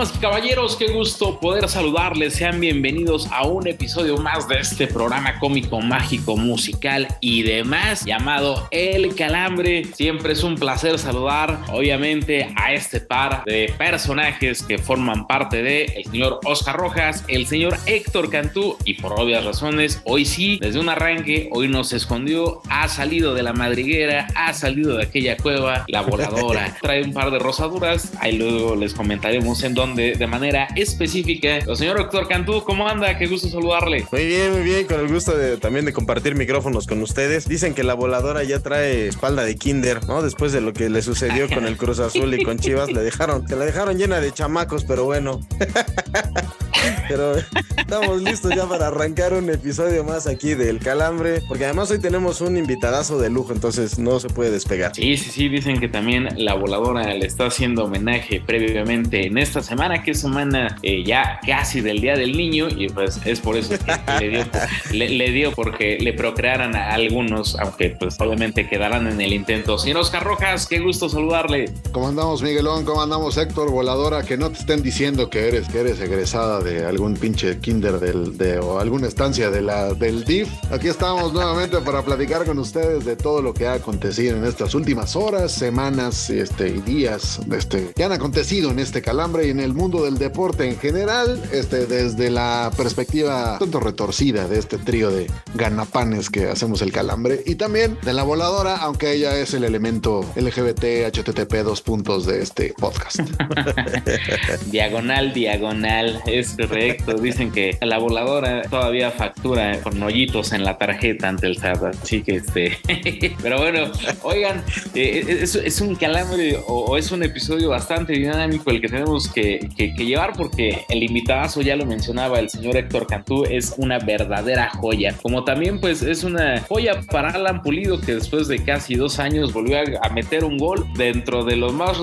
Damas y caballeros, qué gusto poder saludarles. Sean bienvenidos a un episodio más de este programa cómico, mágico, musical y demás llamado El Calambre. Siempre es un placer saludar, obviamente, a este par de personajes que forman parte de el señor Oscar Rojas, el señor Héctor Cantú y por obvias razones, hoy sí, desde un arranque, hoy nos escondió, ha salido de la madriguera, ha salido de aquella cueva, la voladora. Trae un par de rosaduras, ahí luego les comentaremos en dónde de manera específica. El señor Héctor Cantú, ¿cómo anda? Qué gusto saludarle. Muy bien, muy bien, con el gusto de, también de compartir micrófonos con ustedes. Dicen que la voladora ya trae espalda de kinder, ¿no? Después de lo que le sucedió con el Cruz Azul y con Chivas, le dejaron, te la dejaron llena de chamacos, pero bueno. pero estamos listos ya para arrancar un episodio más aquí del Calambre, porque además hoy tenemos un invitadazo de lujo, entonces no se puede despegar. Sí, sí, sí, dicen que también la voladora le está haciendo homenaje previamente en esta semana, que es semana eh, ya casi del Día del Niño, y pues es por eso que le dio, le, le dio porque le procrearan a algunos, aunque pues obviamente quedarán en el intento. Señor Oscar Rojas, qué gusto saludarle. ¿Cómo andamos, Miguelón? ¿Cómo andamos, Héctor Voladora? Que no te estén diciendo que eres, que eres egresada de algún pinche kinder del, de, o alguna estancia de la, del DIF. Aquí estamos nuevamente para platicar con ustedes de todo lo que ha acontecido en estas últimas horas, semanas este, y días este, que han acontecido en este calambre y en el mundo del deporte en general, este, desde la perspectiva tanto retorcida de este trío de ganapanes que hacemos el calambre y también de la voladora, aunque ella es el elemento LGBT HTTP dos puntos de este podcast. Diagonal, diagonal, correcto. Dicen que la voladora todavía factura con hoyitos en la tarjeta ante el SAT. Así que este. Pero bueno, oigan, eh, es, es un calambre o, o es un episodio bastante dinámico el que tenemos que, que- que llevar porque el invitadazo, ya lo mencionaba el señor Héctor Cantú, es una verdadera joya. Como también, pues, es una joya para Alan Pulido que después de casi dos años volvió a, a meter un gol dentro de lo más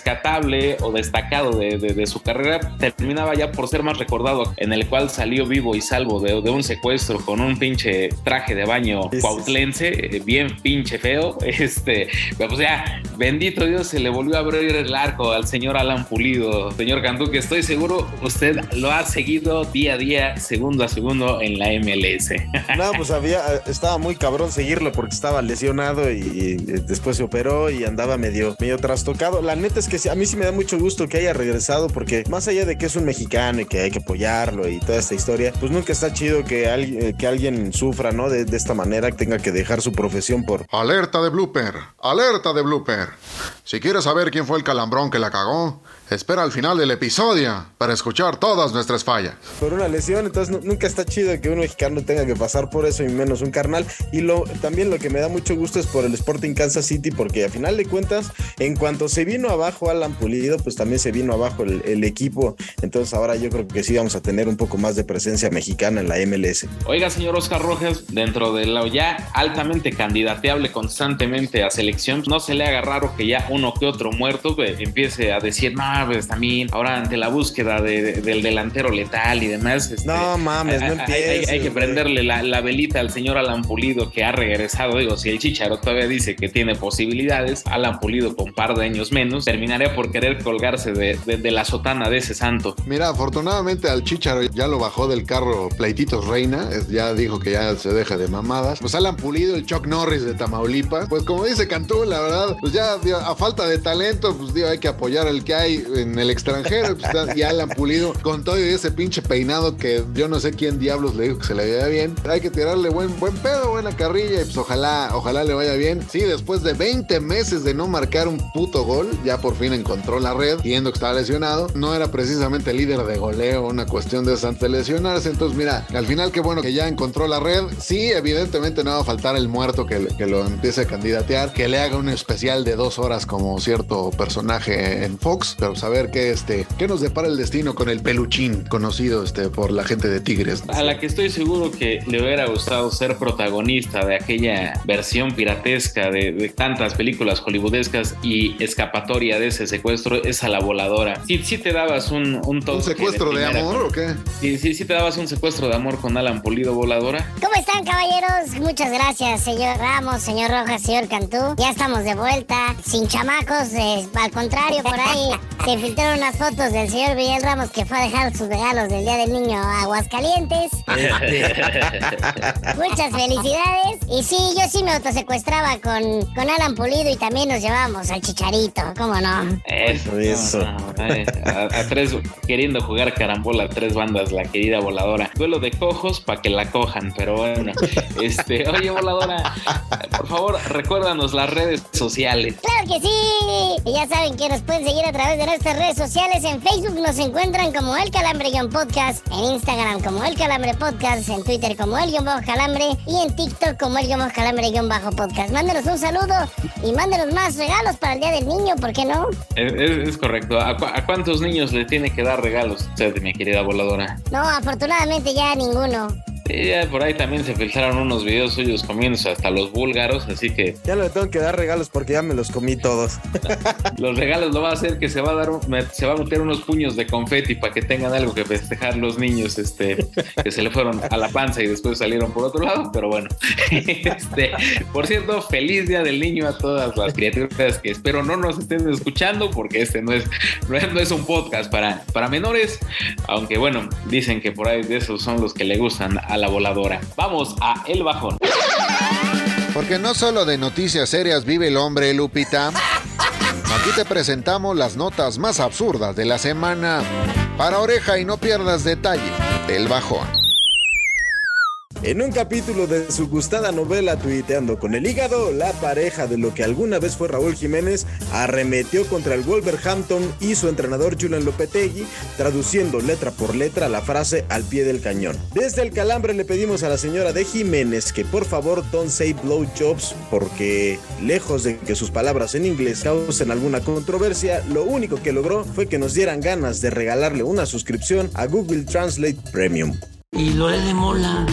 rescatable o destacado de, de- de su carrera. Terminaba ya por ser más recordado, en el cual salió vivo y salvo de, de un secuestro con un pinche traje de baño Sí, cuautlense, eh, bien pinche feo. Este, pues ya, bendito Dios, se le volvió a abrir el arco al señor Alan Pulido. Señor Cantú, que estoy seguro usted lo ha seguido día a día, segundo a segundo en la MLS. No, pues había, estaba muy cabrón seguirlo porque estaba lesionado y, y después se operó y andaba medio, medio trastocado. La neta es que a mí sí me da mucho gusto que haya regresado porque más allá de que es un mexicano y que hay que apoyarlo y toda esta historia, pues nunca está chido que, alguien- eh, que alguien sufra, ¿no? De, de esta manera, que tenga que dejar su profesión por... Alerta de blooper, alerta de blooper. Si quieres saber quién fue el calambrón que la cagó, espera al final del episodio para escuchar todas nuestras fallas. por una lesión, entonces nu- nunca está chido que un mexicano tenga que pasar por eso y menos un carnal. Y lo también lo que me da mucho gusto es por el Sporting Kansas City, porque a final de cuentas, en cuanto se vino abajo Alan Pulido, pues también se vino abajo el, el equipo. Entonces ahora yo creo que sí vamos a tener un poco más de presencia mexicana en la MLS. Oiga, señor Oscar Rojas, dentro de lo ya altamente candidateable constantemente a selección, no se le haga raro que ya uno que otro muerto pues, empiece a decir, no, pues también ahora ante la búsqueda de- de- del delantero letal y demás. este, No mames, no hay- hay- Hay, empieces, hay que prenderle la, la velita al señor Alan Pulido que ha regresado. Digo, si el Chicharo todavía dice que tiene posibilidades, Alan Pulido con un par de años menos terminaría por querer colgarse de, de- la sotana de ese santo. Mira, afortunadamente al Chicharo ya lo bajó del carro Pleititos Reina, ya dijo que ya se deja de mamadas. Pues Alan Pulido, el Chuck Norris de Tamaulipas, pues como dice Cantú, la verdad, pues ya a falta falta de talento, pues digo, hay que apoyar al que hay en el extranjero. Pues, ya Alan Pulido con todo ese pinche peinado que yo no sé quién diablos le dijo que se le veía bien. Hay que tirarle buen, buen pedo, buena carrilla y pues ojalá, ojalá le vaya bien. Sí, después de 20 meses de no marcar un puto gol, ya por fin encontró la red, viendo que estaba lesionado. No era precisamente líder de goleo, una cuestión de lesionarse. Entonces, mira, al final qué bueno que ya encontró la red. Sí, evidentemente no va a faltar el muerto que, que lo empiece a candidatear, que le haga un especial de dos horas como cierto personaje en Fox, pero saber qué, este, qué nos depara el destino con el peluchín conocido este, por la gente de Tigres. A la que estoy seguro que le hubiera gustado ser protagonista de aquella versión piratesca de, de tantas películas hollywoodescas y escapatoria de ese secuestro es a la voladora. Sí, sí te dabas un, un, ¿Un secuestro de amor con- o qué? Sí, sí, sí te dabas un secuestro de amor con Alan Pulido voladora. ¿Cómo están, caballeros? Muchas gracias, señor Ramos, señor Rojas, señor Cantú. Ya estamos de vuelta, sin chamacos. eh, al contrario, por ahí se filtraron unas fotos del señor Miguel Ramos que fue a dejar sus regalos del Día del Niño a Aguascalientes. Muchas felicidades. Y sí, yo sí me autosecuestraba con, con Alan Pulido y también nos llevábamos al Chicharito, ¿cómo no? Eso. Eso. no, no, a, a tres, queriendo jugar carambola a tres bandas, la querida voladora. Duelo de cojos para que la cojan, pero bueno. Este, oye, voladora, por favor, recuérdanos las redes sociales. ¡Claro que sí! Y ya saben que nos pueden seguir a través de nuestras redes sociales. En Facebook nos encuentran como El Calambre-Podcast, en Instagram como El Calambre Podcast, en Twitter como El Guión Bajo Calambre y en TikTok como El Guión Bajo Calambre-Podcast. Mándenos un saludo y mándenos más regalos para el Día del Niño, ¿por qué no? Es, es- es correcto. ¿A, cu- a cuántos niños le tiene que dar regalos usted, mi querida voladora? No, afortunadamente ya ninguno. Sí, ya por ahí también se filtraron unos videos suyos comiéndose hasta los búlgaros, así que Ya le tengo que dar regalos porque ya me los comí todos. los regalos lo va a hacer que se va a dar un- se va a meter unos puños de confeti para que tengan algo que festejar los niños este que se le fueron a la panza y después salieron por otro lado pero bueno este por cierto feliz día del niño a todas las criaturas que espero no nos estén escuchando porque este no es no es, no es un podcast para para menores aunque bueno dicen que por ahí de esos son los que le gustan a la voladora vamos a el bajón Porque no solo de noticias serias vive el hombre, Lupita. Aquí te presentamos las notas más absurdas de la semana. Para oreja y no pierdas detalle del bajón. En un capítulo de su gustada novela Tuiteando con el hígado, la pareja de lo que alguna vez fue Raúl Jiménez arremetió contra el Wolverhampton y su entrenador Julian Lopetegui, traduciendo letra por letra la frase al pie del cañón. Desde el calambre le pedimos a la señora de Jiménez que por favor don't say blowjobs porque lejos de que sus palabras en inglés causen alguna controversia, lo único que logró fue que nos dieran ganas de regalarle una suscripción a Google Translate Premium. y Lore de Mola.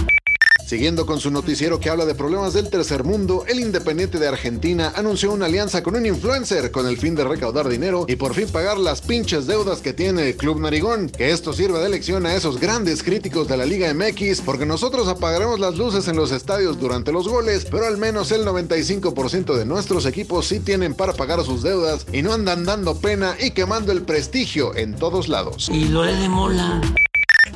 Siguiendo con su noticiero que habla de problemas del tercer mundo, el Independiente de Argentina anunció una alianza con un influencer con el fin de recaudar dinero y por fin pagar las pinches deudas que tiene el Club Narigón. Que esto sirva de lección a esos grandes críticos de la Liga MX, porque nosotros apagaremos las luces en los estadios durante los goles, pero al menos el 95% de nuestros equipos sí tienen para pagar sus deudas y no andan dando pena y quemando el prestigio en todos lados. y Lore de Mola.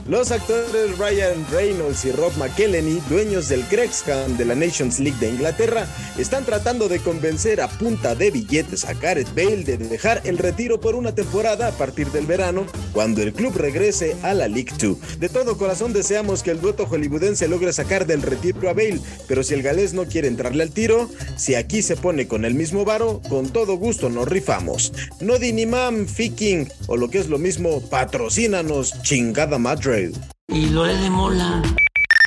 Los actores Ryan Reynolds y Rob McElhenney, dueños del Crexham de la Nations League de Inglaterra, están tratando de convencer a punta de billetes a Gareth Bale de dejar el retiro por una temporada a partir del verano, cuando el club regrese a la League 2. De todo corazón deseamos que el dueto hollywoodense logre sacar del retiro a Bale, pero si el galés no quiere entrarle al tiro, si aquí se pone con el mismo varo, con todo gusto nos rifamos. No dinimam, fiking, o lo que es lo mismo, patrocínanos, chingada madre. Y Lore de Mola.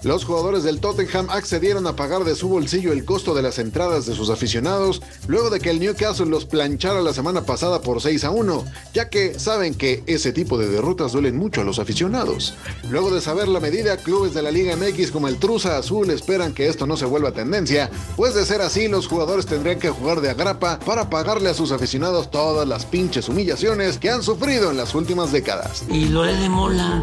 Los jugadores del Tottenham accedieron a pagar de su bolsillo el costo de las entradas de sus aficionados luego de que el Newcastle los planchara la semana pasada por 6 a 1, ya que saben que ese tipo de derrotas duelen mucho a los aficionados. Luego de saber la medida, clubes de la Liga MX como el Truza Azul esperan que esto no se vuelva tendencia, pues de ser así los jugadores tendrían que jugar de agrapa para pagarle a sus aficionados todas las pinches humillaciones que han sufrido en las últimas décadas. y Lore de Mola.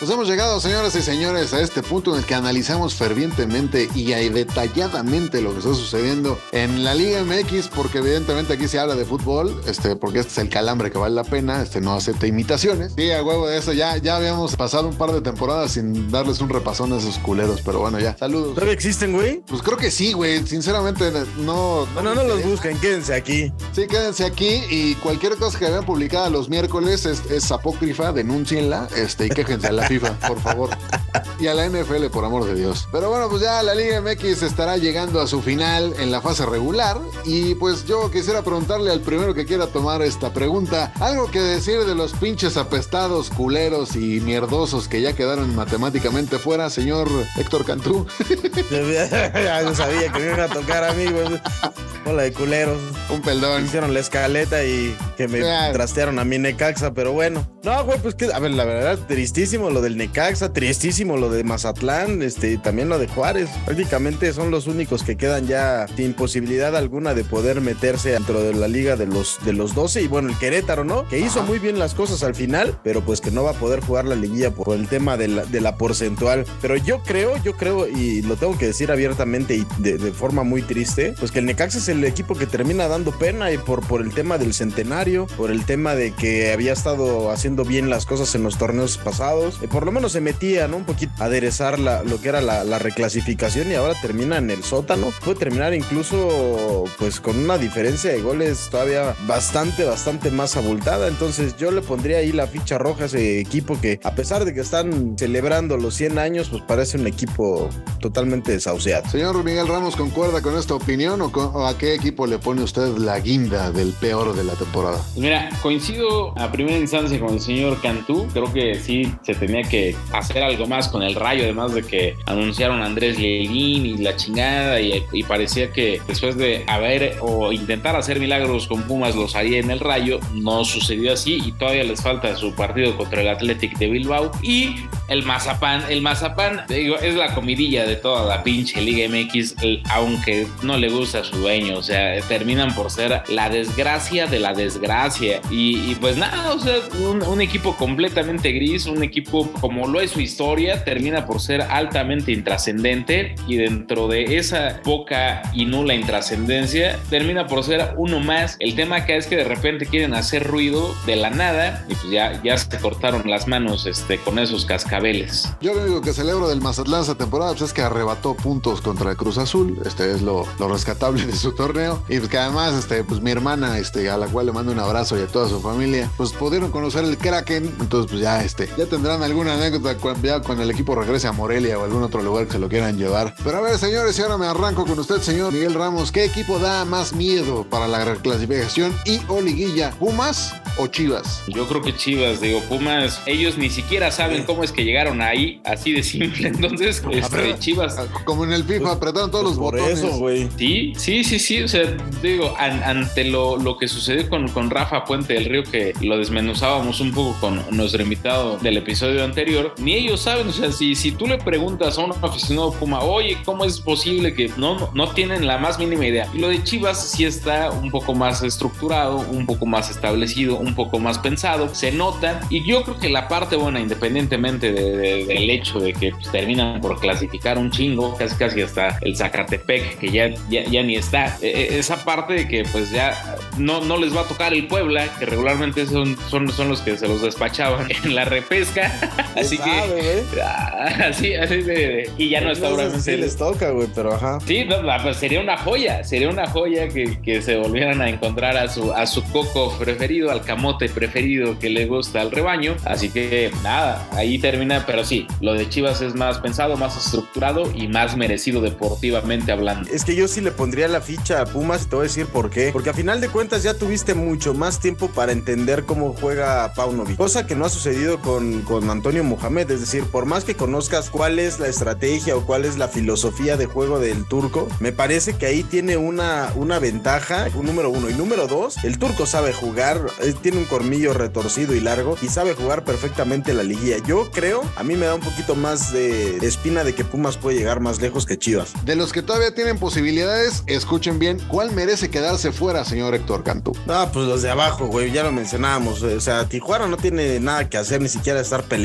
Pues hemos llegado, señoras y señores, a este punto en el que analizamos fervientemente y detalladamente lo que está sucediendo en la Liga MX, porque evidentemente aquí se habla de fútbol, este, porque este es el calambre que vale la pena, este no acepta imitaciones. Sí, a huevo de eso, ya, ya habíamos pasado un par de temporadas sin darles un repasón a esos culeros, pero bueno, ya. Saludos. ¿Todavía existen, güey? Pues creo que sí, güey. Sinceramente, no. Bueno, no los busquen, quédense aquí. Sí, quédense aquí y cualquier cosa que vean publicada los miércoles es, es apócrifa, denúncienla este, y quéjense a la FIFA, por favor. Y a la NFL, por amor de Dios. Pero bueno, pues ya la Liga MX estará llegando a su final en la fase regular. Y pues yo quisiera preguntarle al primero que quiera tomar esta pregunta, algo que decir de los pinches apestados, culeros y mierdosos que ya quedaron matemáticamente fuera, señor Héctor Cantú. ya yo sabía que me iban a tocar, amigos. Hola de culeros. Un perdón. Hicieron la escaleta y que me trastearon a mi Necaxa, pero bueno. No, güey, pues que, a ver, la verdad, tristísimo lo del Necaxa, tristísimo lo de Mazatlán, este, también lo de Juárez. Prácticamente son los únicos que quedan ya sin posibilidad alguna de poder meterse dentro de la liga de los, de los 12. Y bueno, el Querétaro, ¿no? Que hizo muy bien las cosas al final, pero pues que no va a poder jugar la liguilla por el tema de la, de la porcentual. Pero yo creo, yo creo, y lo tengo que decir abiertamente y de, de forma muy triste, pues que el Necaxa es el equipo que termina dando pena y por, por el tema del centenario, por el tema de que había estado haciendo bien las cosas en los torneos pasados. Eh, por lo menos se metía, ¿no? Un poquito a aderezar la- lo que era la, la reclasificación y ahora termina en el sótano. Puede terminar incluso pues con una diferencia de goles todavía bastante, bastante más abultada. Entonces yo le pondría ahí la ficha roja a ese equipo que a pesar de que están celebrando los 100 años, pues parece un equipo totalmente desahuciado. Señor Miguel Ramos, ¿concuerda con esta opinión o, con- o a qué equipo le pone usted la guinda del peor de la temporada? Mira, coincido a primera instancia con el señor Cantú. Creo que sí se tenía que hacer algo más con el rayo, además de que anunciaron Andrés Lelín y la chingada. Y, y parecía que después de haber o intentar hacer milagros con Pumas los haría en el rayo. No sucedió así y todavía les falta su partido contra el Athletic de Bilbao. Y el Mazapán, el Mazapán, digo, es la comidilla de toda la pinche Liga MX, aunque no le gusta a su dueño. O sea, terminan por ser la desgracia de la desgracia. Y, y pues nada, o sea, un equipo completamente gris, un equipo como lo es su historia, termina por ser altamente intrascendente y dentro de esa poca y nula intrascendencia, termina por ser uno más. El tema acá es que de repente quieren hacer ruido de la nada y pues ya, ya se cortaron las manos este, con esos cascabeles. Yo lo único que celebro del Mazatlán esta temporada pues, es que arrebató puntos contra el Cruz Azul. Este es lo, lo rescatable de su torneo. Y pues, que además, este, pues mi hermana, este, a la cual le mando un abrazo y a toda su familia, pues pudieron conocer el Kraken. Entonces, pues ya, este, ya tendrán alguna anécdota cu- ya cuando el equipo regrese a Morelia o algún otro lugar que se lo quieran llevar. Pero a ver, señores, y ahora me arranco con usted, señor Miguel Ramos. ¿Qué equipo da más miedo para la reclasificación y o liguilla? ¿Pumas o Chivas? Yo creo que Chivas, digo, Pumas, ellos ni siquiera saben cómo es que llegaron ahí, así de simple. Entonces, este, Chivas, Como en el FIFA, apretaron todos los Por botones. eso, güey. Sí, sí, sí, sí. O sea, digo, an- ante lo, lo que sucedió con, con Rafa Puente del Río, que lo desmenuzábamos un poco con nuestro invitado del episodio anterior, ni ellos saben. O sea, si, si tú le preguntas a un aficionado Puma, oye, ¿cómo es posible que no, no, tienen la más mínima idea? Y lo de Chivas sí está un poco más estructurado, un poco más establecido, un poco más pensado, se nota. Y yo creo que la parte buena, independientemente de- de- del hecho de que pues, terminan por clasificar un chingo, casi casi hasta el Zacatepec, que ya, ya, ya ni está. E- e- esa parte de que pues ya no, no les va a tocar el Puebla, que regularmente son, son, son los que se los despachaban en la repesca. Así sabe, que... güey. ah, Así, así de, de- Y ya no está sé ahora. si les toca, güey, pero ajá. Sí, no, no, pues sería una joya, sería una joya que, que se volvieran a encontrar a su, a su coco preferido, al camote preferido que le gusta al rebaño. Así que nada, ahí termina, pero sí, lo de Chivas es más pensado, más estructurado y más merecido deportivamente hablando. Es que yo sí le pondría la ficha a Pumas y te voy a decir por qué. Porque a final de cuentas ya tuviste mucho más tiempo para entender cómo juega Paunovic. Cosa que no ha sucedido con, con Antonio Mohamed. Es decir, por más que conozcas cuál es la estrategia o cuál es la filosofía de juego del turco, me parece que ahí tiene una, una ventaja, un número uno. Y número dos, el turco sabe jugar, eh, tiene un cormillo retorcido y largo y sabe jugar perfectamente la liguilla. Yo creo, a mí me da un poquito más de espina de que Pumas puede llegar más lejos que Chivas. De los que todavía tienen posibilidades, escuchen bien, ¿cuál merece quedarse fuera, señor Héctor? Cantú. No, pues los de abajo, güey, ya lo mencionábamos. O sea, Tijuana no tiene nada que hacer, ni siquiera estar peleando.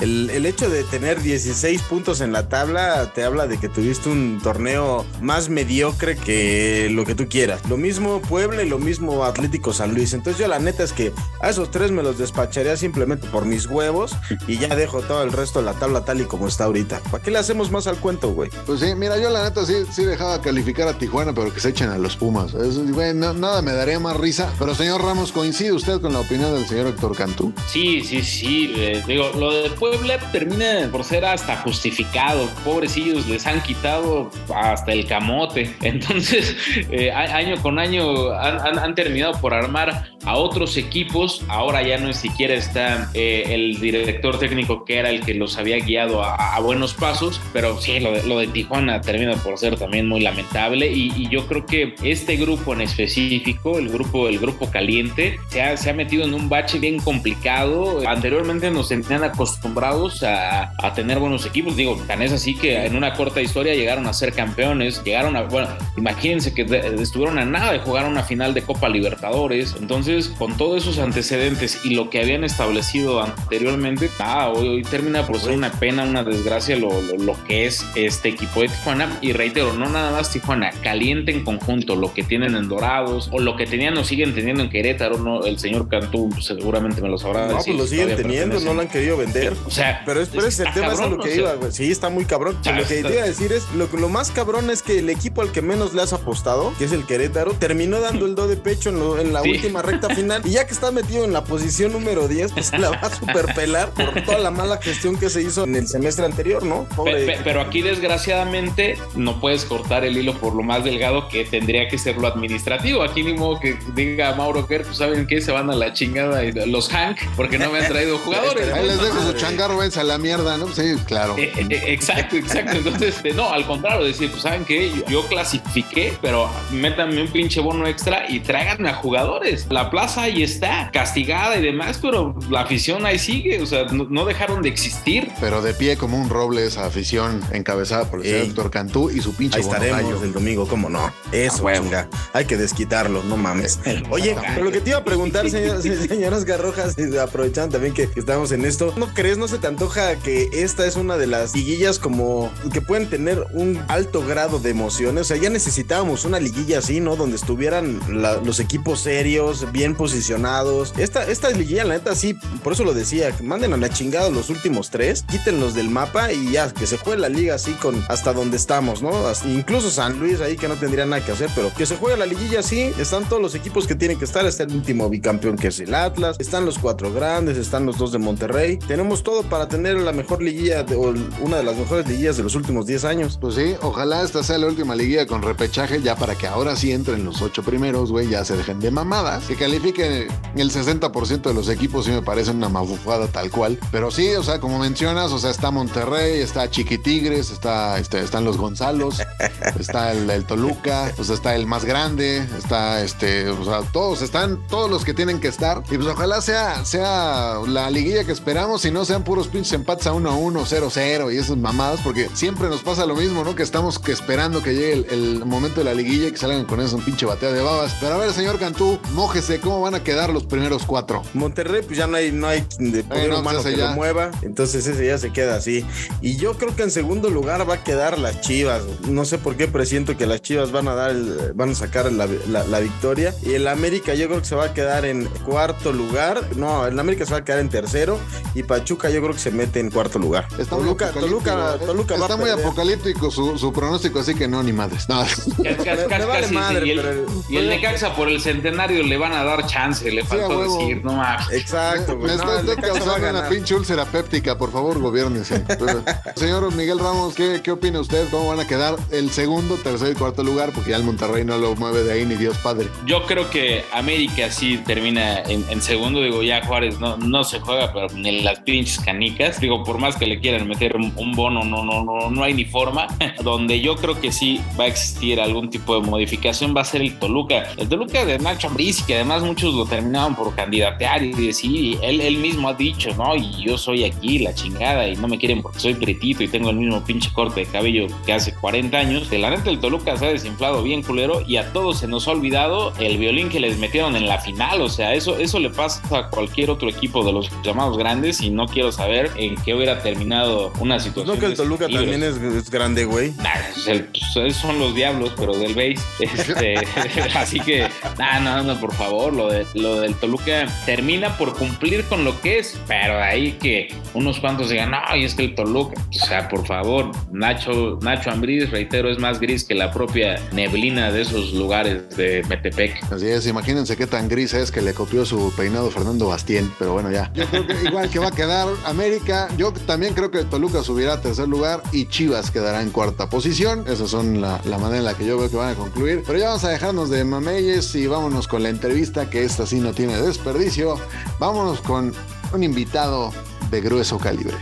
El, el hecho de tener 16 puntos en la tabla te habla de que tuviste un torneo más mediocre que lo que tú quieras. Lo mismo Puebla y lo mismo Atlético San Luis. Entonces yo la neta es que a esos tres me los despacharía simplemente por mis huevos y ya dejo todo el resto de la tabla tal y como está ahorita. ¿Para qué le hacemos más al cuento, güey? Pues sí, mira, yo la neta sí, sí dejaba calificar a Tijuana, pero que se echen a los Pumas. Eso, güey, no- nada me daría más risa. Pero señor Ramos, ¿coincide usted con la opinión del señor Héctor Cantú? Sí, sí, sí. eh, digo, lo de Puebla termina por ser hasta justificado. Pobrecillos, les han quitado hasta el camote. Entonces, eh, año con año han, terminado por armar a otros equipos. Ahora ya no ni siquiera está eh, el director técnico que era el que los había guiado a, buenos pasos. Pero sí, lo de, Tijuana termina por ser también muy lamentable. Y, y yo creo que este grupo en específico, el grupo, el grupo caliente, se ha, se ha metido en un bache bien complicado. Anteriormente nos tenían acostumbrados a, a tener buenos equipos. Digo, tan es así que en una corta historia llegaron a ser campeones, llegaron a, bueno, imagínense que de- estuvieron a nada de jugar una final de Copa Libertadores. Entonces, con todos esos antecedentes y lo que habían establecido anteriormente, ah, hoy, hoy termina por ser una pena, una desgracia lo, lo, lo que es este equipo de Tijuana. Y reitero, no nada más Tijuana, caliente en conjunto lo que tienen en Dorados o lo que tenían o siguen teniendo en Querétaro, ¿no? El señor Cantú seguramente me lo sabrá No, decir, pues lo siguen teniendo, no lo han querido vender. O sea, Pero es, pero es el está tema, es a lo que iba, güey. Sí, está muy cabrón. lo que está- te iba a decir es, lo, lo más cabrón es que el equipo al que menos le has apostado, que es el Querétaro, terminó dando el do de pecho en, lo- en la Sí. última recta final. Y ya que está metido en la posición número 10, pues la va a superpelar por toda la mala gestión que se hizo en el semestre anterior, ¿no? Pe- Pobre. pe- pero aquí desgraciadamente no puedes cortar el hilo por lo más delgado que tendría que ser lo administrativo. Aquí ni modo que diga Mauro Kerr, pues saben qué, se van a la chingada y los Hank porque no me han traído jugadores. Dejo su changarro, váyanse a la mierda, ¿no? Sí, claro. Eh, eh, exacto, exacto. Entonces, eh, no, al contrario, decir, pues saben que yo, yo clasifiqué, pero métanme un pinche bono extra y tráiganme a jugadores. La plaza ahí está, castigada y demás, pero la afición ahí sigue, o sea, no, no dejaron de existir. Pero de pie como un roble esa afición encabezada por el señor. Héctor Cantú y su pinche Ahí estaremos bonogallo. el domingo, ¿cómo no? Eso, A huevo. chinga. Hay que desquitarlo, no mames. Oye, pero lo que te iba a preguntar, señor, señoras Garrojas, aprovechando también que, que estamos en esto, ¿no crees, no se te antoja que esta es una de las liguillas como que pueden tener un alto grado de emociones? O sea, ya necesitábamos una liguilla así, ¿no? Donde estuvieran los equipos serios, bien posicionados. Esta, esta liguilla, la neta, sí, por eso lo decía, manden a la chingada los últimos tres, quítenlos del mapa y ya, que se juegue la liga así con hasta donde estamos, ¿no? Incluso San Luis ahí que no tendría nada que hacer, pero que se juegue la liguilla así, están todos los equipos que tienen que estar, está el último bicampeón que es el Atlas, están los cuatro grandes, están los dos de Monterrey, tenemos todo para tener la mejor liguilla de- o una de las mejores liguillas de los últimos 10 años. Pues sí, ojalá esta sea la última liguilla con repechaje, ya para que ahora sí entren los ocho primeros, güey, ya se dejen de mamadas. Que califiquen el 60% de los equipos, sí me parece una mafufada tal cual. Pero sí, o sea, como mencionas, o sea, está Monterrey, está Chiquitigres, está, este, están los Gonzalos, está el, el Toluca, o sea, está el más grande, está este, o sea, todos están, todos los que tienen que estar. Y pues ojalá sea, sea la liguilla que esperamos y no sean puros pinches empates a 1-1, 0-0 y esas mamadas, porque siempre nos pasa lo mismo, ¿no? Que estamos que esperando que llegue el, el momento de la liguilla y que salgan con eso un pinche bateo de babas. Pero a ver, señor Cantú, mójese, ¿cómo van a quedar los primeros cuatro? Monterrey, pues ya no hay, no hay de poder no, humano que lo mueva. Entonces ese ya se queda así. Y yo creo que en segundo lugar va a quedar las Chivas. No sé por qué presiento que las Chivas van a dar el- van a sacar la, la- la victoria. Y el América yo creo que se va a quedar en cuarto lugar. No, el América se va a quedar en tercero. Y Pachuca yo creo que se mete en cuarto lugar. Está muy Toluca, apocalíptico, Toluca, ¿eh? Toluca Está muy apocalíptico su, su pronóstico, así que no, ni madres. No. Y el, pero- y el Necaxa por el centenario le van a dar chance, le faltó decir, no mames. Exacto, Me está No, el a causando una pinche úlcera péptica, por favor, gobiernese. Pero, Señor Miguel Ramos, ¿qué, ¿qué opina usted? ¿Cómo van a quedar el segundo, tercer y cuarto lugar? Porque ya el Monterrey no lo mueve de ahí ni Dios Padre. Yo creo que América sí termina en, en segundo. Digo, ya Juárez no, no se juega, pero ni las pinches canicas. Digo, por más que le quieran meter un, bono, no, no, no, no hay ni forma. Donde yo creo que sí va a existir algún tipo de modificación va a ser el Toluca. El Toluca de Nacho Ambriz, que además muchos lo terminaban por candidatear y decir, él, él mismo ha dicho, ¿no? Y yo soy aquí, la chingada, y no me quieren porque soy pretito y tengo el mismo pinche corte de cabello que hace 40 años. De la neta, el Toluca se ha desinflado bien culero y a todos se nos ha olvidado el violín que les metieron en la final. O sea, eso, eso le pasa a cualquier otro equipo de los llamados grandes y no quiero saber en qué hubiera terminado una situación. No que el Toluca también es, es grande, güey. Nah, pues, el- pues, son los diablos, pero del base. Este, así que, nah, no, no, por favor, lo, de, lo del Toluca termina por cumplir con lo que es, pero de ahí que unos cuantos digan, no, y es que el Toluca, o sea, por favor, Nacho, Nacho Ambriz, reitero, es más gris que la propia neblina de esos lugares de Metepec. Así es, imagínense qué tan gris es que le copió su peinado Fernando Bastien, pero bueno, ya. Yo creo que igual que va a quedar América, yo también creo que Toluca subirá a tercer lugar y Chivas quedará en cuarta posición. Esas son la, la manera en la que yo veo que van a concluir. Pero ya vamos a dejarnos de mameyes y vámonos con la entrevista, que esta sí no tiene desperdicio. Vámonos con un invitado de grueso calibre.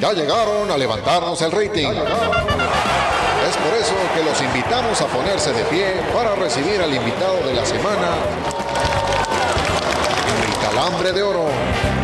Ya llegaron a levantarnos el rating. Es por eso que los invitamos a ponerse de pie para recibir al invitado de la semana, el calambre de oro.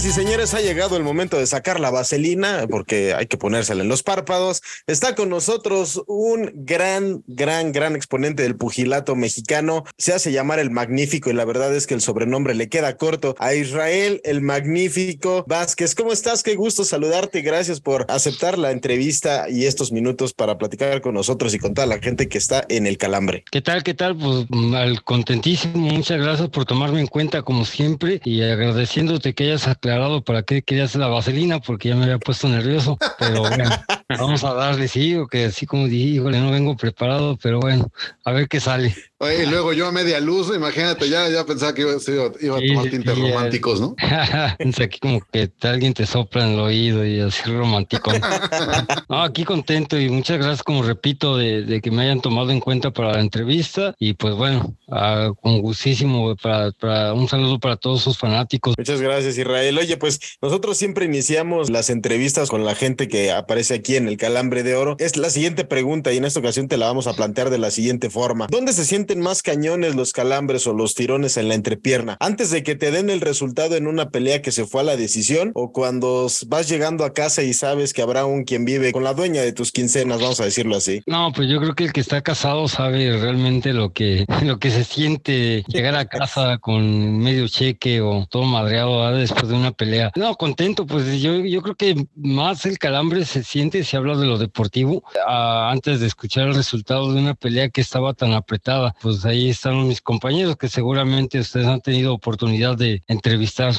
Señoras y señores, ha llegado el momento de sacar la vaselina porque hay que ponérsela en los párpados. Está con nosotros un gran, gran, gran exponente del pugilato mexicano. Se hace llamar el Magnífico y la verdad es que el sobrenombre le queda corto a Israel, el Magnífico Vázquez. ¿Cómo estás? Qué gusto saludarte. Gracias por aceptar la entrevista y estos minutos para platicar con nosotros y con toda la gente que está en el calambre. ¿Qué tal? ¿Qué tal? Pues mm, al contentísimo, muchas gracias por tomarme en cuenta como siempre y agradeciéndote que hayas aclarado para qué querías la vaselina porque ya me había puesto nervioso, pero bueno, vamos a darle, sí, o que así como dije, híjole, no vengo preparado, pero bueno, a ver qué sale. Oye, y luego yo a media luz, imagínate, ya, ya pensaba que iba, iba- iba a tomar tintes románticos, ¿no? Pensé aquí como que alguien te sopla en el oído y así romántico. No, aquí contento y muchas gracias, como repito, de, de que me hayan tomado en cuenta para la entrevista y pues bueno, ah, con gustísimo para, para un saludo para todos sus fanáticos. Muchas gracias, Israel. Oye, pues nosotros siempre iniciamos las entrevistas con la gente que aparece aquí en el Calambre de Oro. Es la siguiente pregunta y en esta ocasión te la vamos a plantear de la siguiente forma. ¿Dónde se más cañones los calambres o los tirones en la entrepierna? ¿Antes de que te den el resultado en una pelea que se fue a la decisión o cuando vas llegando a casa y sabes que habrá un quien vive con la dueña de tus quincenas, vamos a decirlo así? No, pues yo creo que el que está casado sabe realmente lo que, lo que se siente llegar a casa con medio cheque o todo madreado después de una pelea. No, contento, pues yo, yo creo que más el calambre se siente si habla de lo deportivo. Ah, antes de escuchar el resultado de una pelea que estaba tan apretada, pues ahí están mis compañeros que seguramente ustedes han tenido oportunidad de entrevistar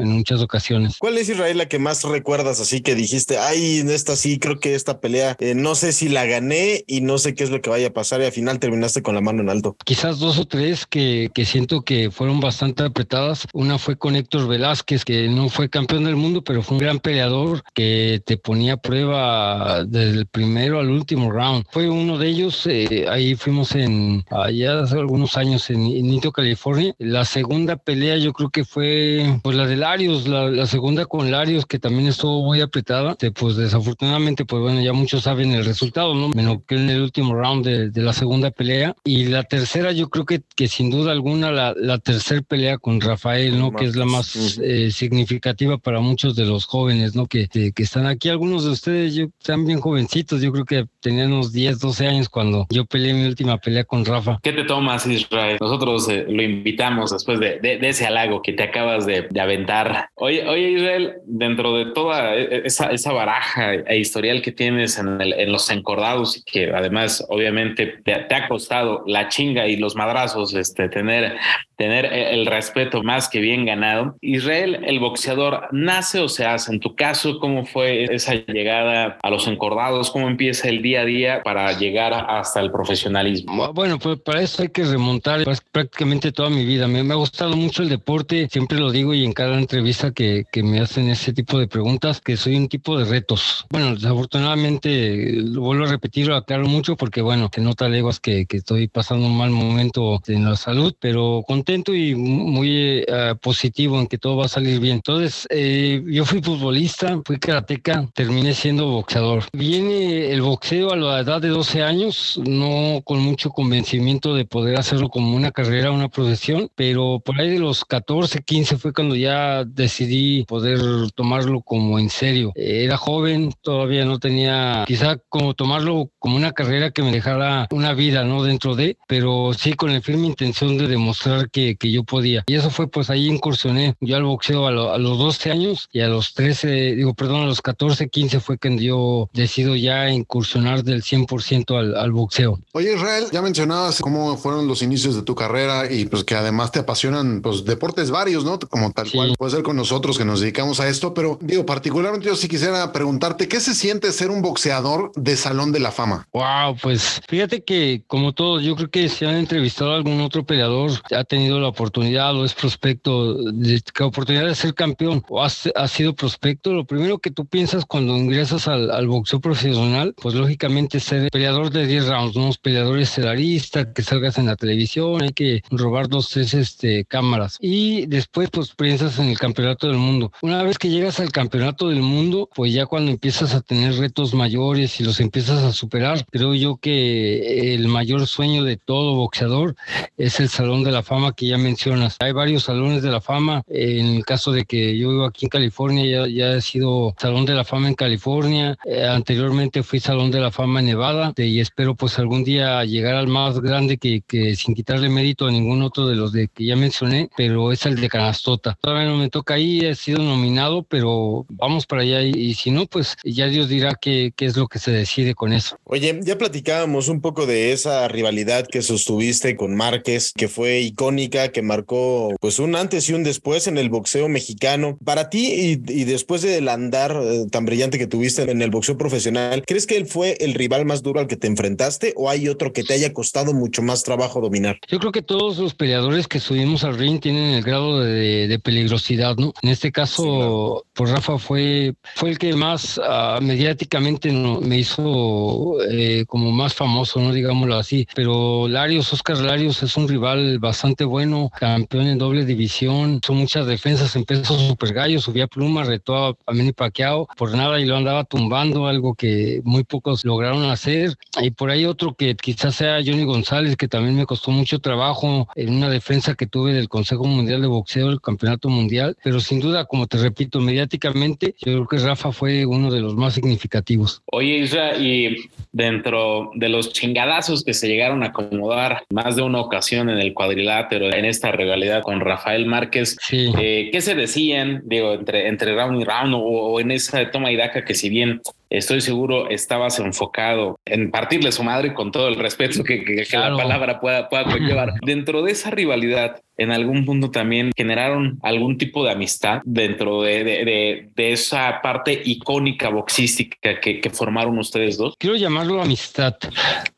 en muchas ocasiones. ¿Cuál es Israel la que más recuerdas así que dijiste, ay, en esta sí, creo que esta pelea, eh, no sé si la gané y no sé qué es lo que vaya a pasar y al final terminaste con la mano en alto? quizás dos o tres que, que siento que fueron bastante apretadas. Una fue con Héctor Velázquez, que no fue campeón del mundo, pero fue un gran peleador que te ponía a prueba desde el primero al último round. Fue uno de ellos, eh, ahí fuimos en, allá hace algunos años en, Nito, California. La segunda pelea yo creo que fue pues la de Larios, la, la segunda con Larios, que también estuvo muy apretada. Pues desafortunadamente, pues bueno, ya muchos saben el resultado, ¿no? Me noqué en el último round de, de la segunda pelea. Y la tercera, yo creo que, que sin duda alguna, la, la tercera pelea con Rafael, ¿no? Que es la más Ujú. eh, significativa para muchos de los jóvenes, ¿no? Que, que, que están aquí. Algunos de ustedes yo, están bien jovencitos. Yo creo que tenían unos 10, 12 años cuando yo peleé mi última pelea con Rafa. ¿Qué te tomas, Israel? Nosotros eh, lo invitamos después de, de- de ese halago que te acabas de, de aventar. Oye, oye, Israel, dentro de toda e- esa, esa baraja e historial que tienes en, el- en los encordados y que además obviamente te, te ha costado la chinga y los madrazos este, tener, tener el respeto más que bien ganado. Israel, el boxeador, ¿nace o se hace? En tu caso, ¿cómo fue esa llegada a los encordados? ¿Cómo empieza el día a día para llegar hasta el profesionalismo? Bueno, pues para eso hay que remontar pues, prácticamente toda mi vida. Me, me ha gustado mucho el deporte, siempre lo digo y en cada entrevista que, que me hacen ese tipo de preguntas, que soy un tipo de retos. Bueno, desafortunadamente, lo vuelvo a repetir, lo aclaro mucho porque, bueno, se nota leguas que, que estoy pasando un mal momento en la salud, pero contento y muy eh, positivo en que todo va a salir bien. Entonces, eh, yo fui futbolista, fui karateca, terminé siendo boxeador. Viene el boxeo a la edad de 12 años, no con mucho convencimiento de poder hacerlo como una carrera, una profesión, pero por ahí de los 14, 15 fue cuando ya ya decidí poder tomarlo como en serio. Era joven, todavía no tenía quizá como tomarlo como una carrera que me dejara una vida, ¿no? Dentro de, pero sí con la firme intención de demostrar que, que yo podía. Y eso fue pues ahí incursioné yo al boxeo a, lo- a los 12 años y a los 13, digo, perdón, a los 14, 15 fue que yo decido ya incursionar del 100% al, al boxeo. Oye, Israel, ya mencionabas cómo fueron los inicios de tu carrera y pues que además te apasionan pues deportes varios, ¿no? Como tal Sí. cual puede ser con nosotros que nos dedicamos a esto, pero digo, particularmente yo sí quisiera preguntarte, ¿qué se siente ser un boxeador de Salón de la Fama? Wow, pues fíjate que como todos, yo creo que si han entrevistado a algún otro peleador, ha tenido la oportunidad o es prospecto, de, la oportunidad de ser campeón o has- ha, sido prospecto, lo primero que tú piensas cuando ingresas al, boxeo profesional, pues lógicamente ser peleador de 10 rounds, ¿no? Peleador estelarista, que salgas en la televisión, hay que robar dos, tres este, cámaras. Y después pues piensas en el campeonato del mundo. Una vez que llegas al campeonato del mundo, pues ya cuando empiezas a tener retos mayores y los empiezas a superar, creo yo que el mayor sueño de todo boxeador es el Salón de la Fama que ya mencionas. Hay varios salones de la fama. En el caso de que yo vivo aquí en California, ya, ya he sido Salón de la Fama en California. Eh, anteriormente fui Salón de la Fama en Nevada y espero pues algún día llegar al más grande que, sin quitarle mérito a ningún otro de los que ya mencioné, pero es el de Canastota. Todavía no me toca ahí, he sido nominado, pero vamos para allá y, y si no, pues ya Dios dirá qué, qué es lo que se decide con eso. Oye, ya platicábamos un poco de esa rivalidad que sostuviste con Márquez, que fue icónica, que marcó pues un antes y un después en el boxeo mexicano. Para ti y, y después del andar eh, tan brillante que tuviste en el boxeo profesional, ¿crees que él fue el rival más duro al que te enfrentaste o hay otro que te haya costado mucho más trabajo dominar? Yo creo que todos los peleadores que subimos al ring tienen el grado de, de peligrosidad, ¿no? En este caso, Sí, claro. pues Rafa fue, fue el que más ah, mediáticamente no- me hizo eh, como más famoso, ¿no? Digámoslo así. Pero Larios, Oscar Larios es un rival bastante bueno, campeón en doble división, son muchas defensas, empezó super gallo, subía pluma, retó a, a Manny Pacquiao por nada y lo andaba tumbando, algo que muy pocos lograron hacer. Y por ahí otro que quizás sea Johnny González, que también me costó mucho trabajo en una defensa que tuve del Consejo Mundial de Boxeo, el Campeonato Mundial. Pero sin duda, como te repito, mediáticamente, yo creo que Rafa fue uno de los más significativos. Oye, Isra, y dentro de los chingadazos que se llegaron a acomodar más de una ocasión en el cuadrilátero, en esta rivalidad con Rafael Márquez, Sí. eh, ¿qué se decían, digo, entre, entre round y round o, o en esa toma y daca que si bien estoy seguro estabas enfocado en partirle su madre con todo el respeto que, que- Claro. la palabra pueda, pueda conllevar, dentro de esa rivalidad, en algún punto también generaron algún tipo de amistad dentro de, de- de- de esa parte icónica boxística que, que formaron ustedes dos. Quiero llamarlo amistad.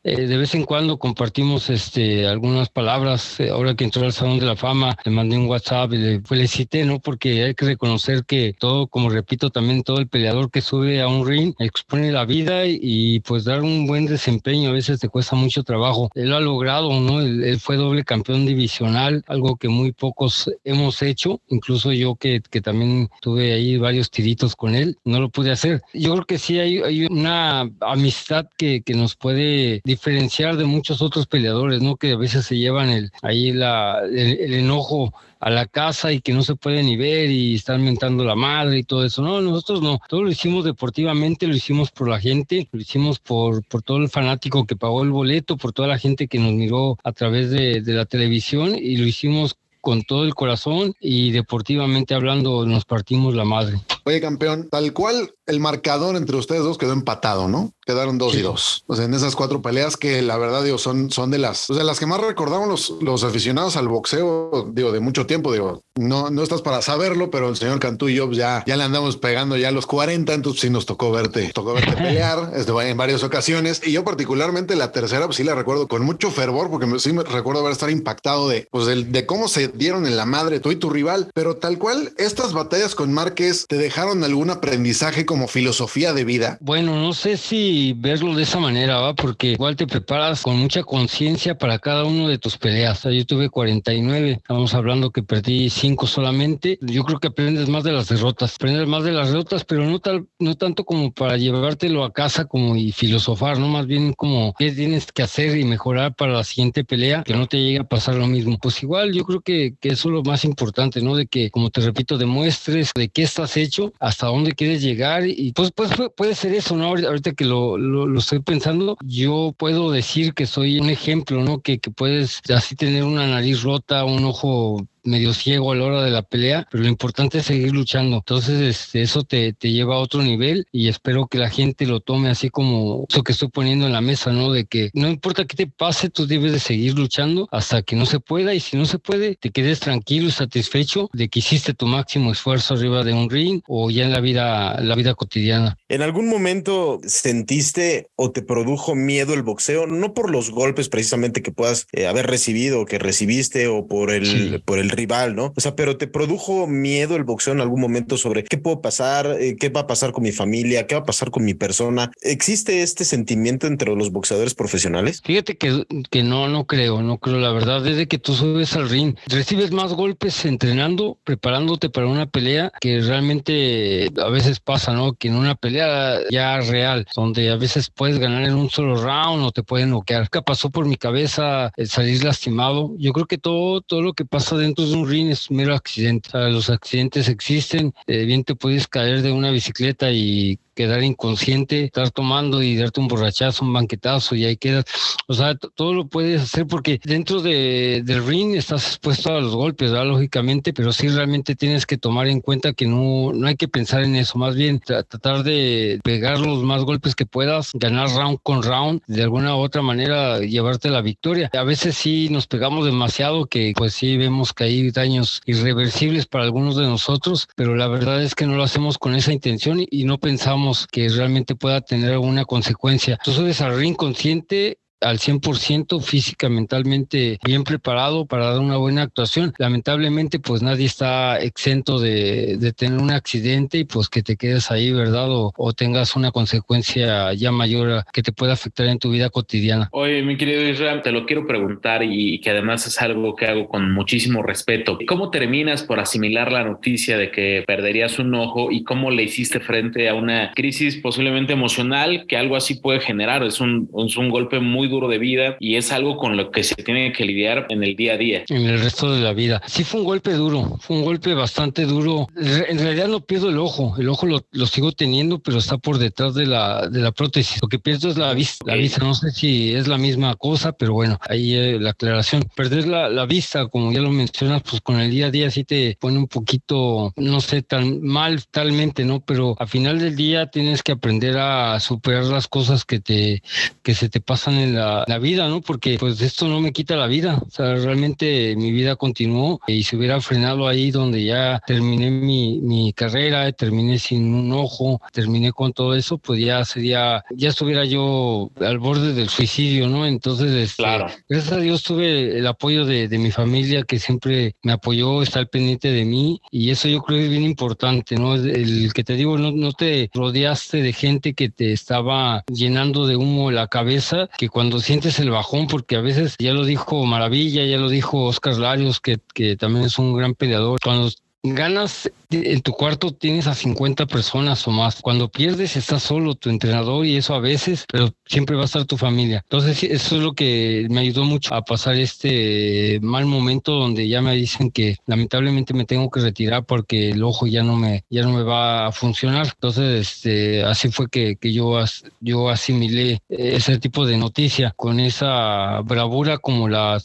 Eh, de vez en cuando compartimos este, algunas palabras. Eh, ahora que entró al Salón de la Fama, le mandé un WhatsApp y le felicité, ¿no? Porque hay que reconocer que todo, como repito, también todo el peleador que sube a un ring expone la vida y, pues dar un buen desempeño a veces te cuesta mucho trabajo. Él lo ha logrado, ¿no? Él, fue doble campeón divisional, algo que muy pocos hemos hecho, incluso yo que, que también tuve ahí varios tiritos con él, no lo pude hacer. Yo creo que sí hay, hay una amistad que, que nos puede diferenciar de muchos otros peleadores, ¿no? Que a veces se llevan el, ahí la, el enojo a la casa y que no se puede ni ver y están mentando la madre y todo eso. No, nosotros no. Todo lo hicimos deportivamente, lo hicimos por la gente, lo hicimos por, por todo el fanático que pagó el boleto, por toda la gente que nos miró a través de, de la televisión y lo hicimos con todo el corazón y deportivamente hablando nos partimos la madre. Oye, campeón, tal cual el marcador entre ustedes dos quedó empatado, ¿no? Quedaron dos y Sí. dos. O sea, en esas cuatro peleas que la verdad, digo, son, son de las, o sea, las que más recordamos los, los aficionados al boxeo, digo, de mucho tiempo, digo, no, no estás para saberlo, pero el señor Cantú y yo pues, ya, ya le andamos pegando ya a los 40, entonces sí nos tocó verte, tocó verte pelear este, en varias ocasiones. Y yo particularmente la tercera, pues sí la recuerdo con mucho fervor, porque me- sí me recuerdo haber estar impactado de, pues, del- de cómo se dieron en la madre tú y tu rival, pero tal cual, estas batallas con Márquez te dejaron algún aprendizaje como filosofía de vida. Bueno, no sé si verlo de esa manera, ¿va? Porque igual te preparas con mucha conciencia para cada uno de tus peleas. O sea, yo tuve 49, estamos hablando que perdí 5 solamente. Yo creo que aprendes más de las derrotas, aprendes más de las derrotas, pero no, tal, no tanto como para llevártelo a casa como y filosofar, ¿no? Más bien como qué tienes que hacer y mejorar para la siguiente pelea, que no te llegue a pasar lo mismo. Pues igual yo creo que que, eso es lo más importante, ¿no? De que, como te repito, demuestres de qué estás hecho, hasta dónde quieres llegar y pues, pues pu- puede ser eso, ¿no? Ahorita que lo, lo, lo estoy pensando, yo puedo decir que soy un ejemplo, ¿no? Que, que puedes así tener una nariz rota, un ojo medio ciego a la hora de la pelea, pero lo importante es seguir luchando. Entonces, este, eso te, te lleva a otro nivel y espero que la gente lo tome así como eso que estoy poniendo en la mesa, ¿no? De que no importa qué te pase, tú debes de seguir luchando hasta que no se pueda y si no se puede, te quedes tranquilo y satisfecho de que hiciste tu máximo esfuerzo arriba de un ring o ya en la vida, la vida cotidiana. ¿En algún momento sentiste o te produjo miedo el boxeo? No por los golpes precisamente que puedas eh, haber recibido o que recibiste o por el, Sí. por el rival, ¿no? O sea, pero te produjo miedo el boxeo en algún momento sobre qué puedo pasar, Eh, qué va a pasar con mi familia, qué va a pasar con mi persona. ¿Existe este sentimiento entre los boxeadores profesionales? Fíjate que, que no, no creo, no creo. La verdad, desde que tú subes al ring, recibes más golpes entrenando, preparándote para una pelea, que realmente a veces pasa, ¿no? Que en una pelea ya real, donde a veces puedes ganar en un solo round o te pueden noquear. ¿Qué pasó por mi cabeza el salir lastimado? Yo creo que todo, todo lo que pasa dentro de un ring es mero accidente. O sea, los accidentes existen. Eh, bien te puedes caer de una bicicleta y quedar inconsciente, estar tomando y darte un borrachazo, un banquetazo y ahí quedas. O sea, todo lo puedes hacer porque dentro de, del ring estás expuesto a los golpes, ¿verdad? lógicamente, pero sí realmente tienes que tomar en cuenta que no, no hay que pensar en eso, más bien tra- tratar de pegar los más golpes que puedas, ganar round con round, de alguna u otra manera llevarte la victoria. A veces sí nos pegamos demasiado que pues sí vemos que daños irreversibles para algunos de nosotros, pero la verdad es que no lo hacemos con esa intención y, no pensamos que realmente pueda tener alguna consecuencia. Subes al ring consciente al 100% física, mentalmente bien preparado para dar una buena actuación. Lamentablemente, pues nadie está exento de, de tener un accidente y pues que te quedes ahí, ¿verdad? O, o tengas una consecuencia ya mayor que te pueda afectar en tu vida cotidiana. Oye, mi querido Israel, te lo quiero preguntar y que además es algo que hago con muchísimo respeto. ¿Cómo terminas por asimilar la noticia de que perderías un ojo y cómo le hiciste frente a una crisis posiblemente emocional que algo así puede generar? Es un, es un golpe muy duro de vida y es algo con lo que se tiene que lidiar en el día a día. en el resto de la vida. Sí fue un golpe duro, fue un golpe bastante duro. En realidad no pierdo el ojo, el ojo lo, lo sigo teniendo, pero está por detrás de la, de la prótesis. Lo que pierdo es la vista, la vista, no sé si es la misma cosa, pero bueno, ahí eh, la aclaración. Perder la, la vista, como ya lo mencionas, pues con el día a día sí te pone un poquito, no sé, tan mal talmente, ¿no? Pero al final del día tienes que aprender a superar las cosas que te, que se te pasan en la, la vida, ¿no? Porque pues esto no me quita la vida, o sea, realmente mi vida continuó y si hubiera frenado ahí donde ya terminé mi, mi carrera, terminé sin un ojo, terminé con todo eso, pues ya sería, ya estuviera yo al borde del suicidio, ¿no? Entonces, este, Claro. gracias a Dios tuve el apoyo de, de mi familia que siempre me apoyó, está al pendiente de mí y eso yo creo que es bien importante, ¿no? El que te digo, no, no te rodeaste de gente que te estaba llenando de humo la cabeza, que cuando sientes el bajón, porque a veces ya lo dijo Maravilla, ya lo dijo Oscar Larios, que, que también es un gran peleador, cuando ganas en tu cuarto tienes a 50 personas o más. Cuando pierdes estás solo, tu entrenador y eso a veces, pero siempre va a estar tu familia. Entonces eso es lo que me ayudó mucho a pasar este mal momento donde ya me dicen que lamentablemente me tengo que retirar porque el ojo ya no me ya no me va a funcionar. Entonces este así fue que, yo yo asimilé ese tipo de noticia con esa bravura como la,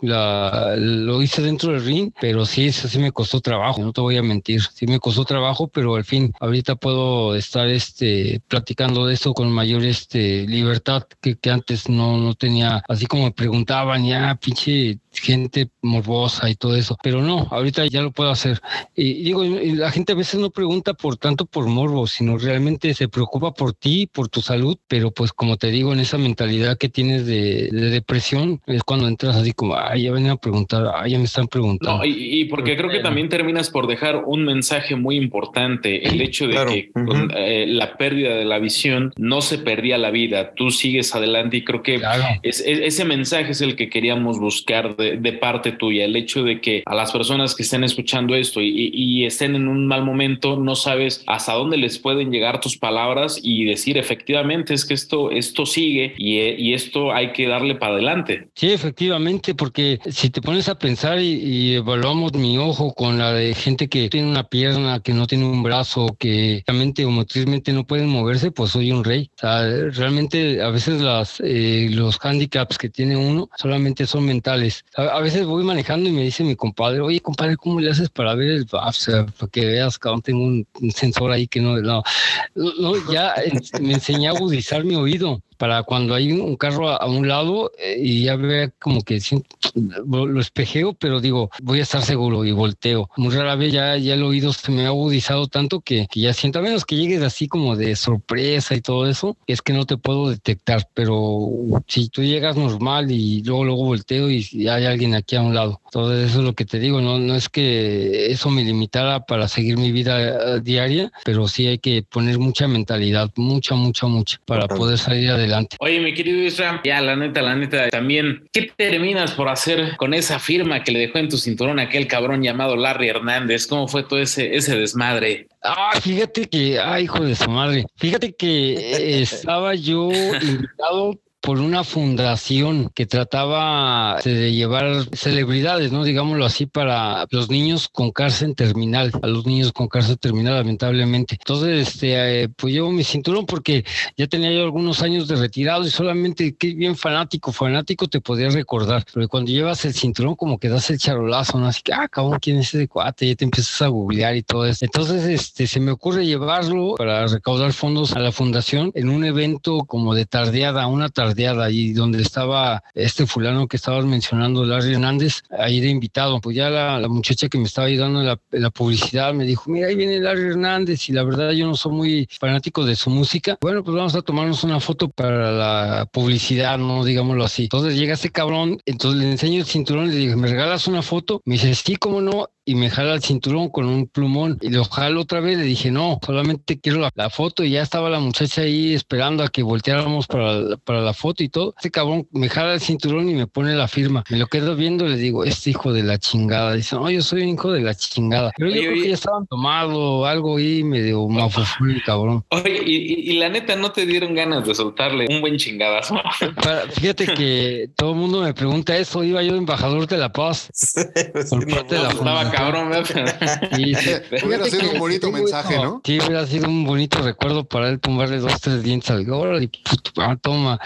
lo hice dentro del ring, pero sí, eso sí me costó trabajo, no te voy a mentir, sí me costó trabajo, pero al fin, ahorita puedo estar este, platicando de esto con mayor este, libertad que, que antes no, no tenía, así como me preguntaban, ya, pinche gente morbosa y todo eso, pero no, ahorita ya lo puedo hacer. Y digo, y la gente a veces no pregunta por tanto por morbo, sino realmente se preocupa por ti, por tu salud, pero pues como te digo, en esa mentalidad que tienes de, de depresión, es cuando entras así como, ay, ya vienen a preguntar, ay, ya me están preguntando. No, y, y porque creo que también terminas por dejar un mensaje muy importante, el hecho de Claro. que Ujú. con eh, la pérdida de la visión no se perdía la vida, tú sigues adelante y creo que Claro. es- es- ese mensaje es el que queríamos buscar de de, parte tuya, el hecho de que a las personas que estén escuchando esto y, estén en un mal momento, no sabes hasta dónde les pueden llegar tus palabras y decir efectivamente es que esto, esto sigue y, y esto hay que darle para adelante. Sí, efectivamente, porque si te pones a pensar y, y evaluamos mi ojo con la de gente que tiene una pierna, que no tiene un brazo, que realmente o motrizmente no pueden moverse, pues soy un rey. O sea, realmente a veces las, eh, los handicaps que tiene uno solamente son mentales. A, veces voy manejando y me dice mi compadre, oye compadre, ¿cómo le haces para ver el BAF? O sea, para que veas aún tengo un, sensor ahí que no, no, no, ya eh, me enseñé a agudizar mi oído para cuando hay un carro a, un lado eh, y ya vea como que sí, lo, espejeo, pero digo, voy a estar seguro y volteo. Muy rara vez ya, ya el oído se me ha agudizado tanto que, que ya siento, a menos que llegues así como de sorpresa y todo eso, es que no te puedo detectar, pero si tú llegas normal y luego luego volteo y, y hay alguien aquí a un lado. Entonces eso es lo que te digo, no, no es que eso me limitara para seguir mi vida eh, diaria, pero sí hay que poner mucha mentalidad, mucha, mucha, mucha, para poder salir adelante. Oye, mi querido Isra, ya la neta, la neta, también, ¿qué terminas por hacer con esa firma que le dejó en tu cinturón aquel cabrón llamado Larry Hernández? ¿Cómo fue todo ese, ese desmadre? Ah, fíjate que, ay, hijo de su madre. Fíjate que eh, estaba yo invitado por una fundación que trataba este, de llevar celebridades, ¿no? Digámoslo así, para los niños con cárcel terminal, a los niños con cárcel terminal, lamentablemente. Entonces, este, eh, pues llevo mi cinturón porque ya tenía yo algunos años de retirado y solamente, que bien fanático, fanático te podía recordar. Pero cuando llevas el cinturón, como que das el charolazo, ¿no? Así que, ah, cabrón, ¿quién es ese cuate? Ya te empiezas a googlear y todo eso. Entonces, este, se me ocurre llevarlo para recaudar fondos a la fundación en un evento como de tardeada, una tardeada ahí donde estaba este fulano que estabas mencionando, Larry Hernández, ahí de invitado. Pues ya la, muchacha que me estaba ayudando la, en la publicidad me dijo, mira, ahí viene Larry Hernández y la verdad yo no soy muy fanático de su música. Bueno, pues vamos a tomarnos una foto para la publicidad, no digámoslo así. Entonces llega este cabrón, entonces le enseño el cinturón y le dije, ¿me regalas una foto? Me dice, sí, cómo no y me jala el cinturón con un plumón y lo jalo otra vez. Le dije, no, solamente quiero la, la foto y ya estaba la muchacha ahí esperando a que volteáramos para, la- para la foto y todo. Este cabrón me jala el cinturón y me pone la firma. Me lo quedo viendo y le digo, este hijo de la chingada. Dice, no, yo soy un hijo de la chingada. Pero yo creo oye. que ya estaban tomado algo ahí medio mafufón el cabrón. Oye, y, y- y la neta, ¿no te dieron ganas de soltarle un buen chingadazo? Para- fíjate que todo el mundo me pregunta eso. Iba yo de embajador de la paz. Por parte de la Estaba cabrón, ¿verdad? Sí, sí. Hubiera sido un bonito mensaje. ¿no? Sí, hubiera sido un bonito recuerdo para él tumbarle dos, tres dientes al gol y puto, ah, toma.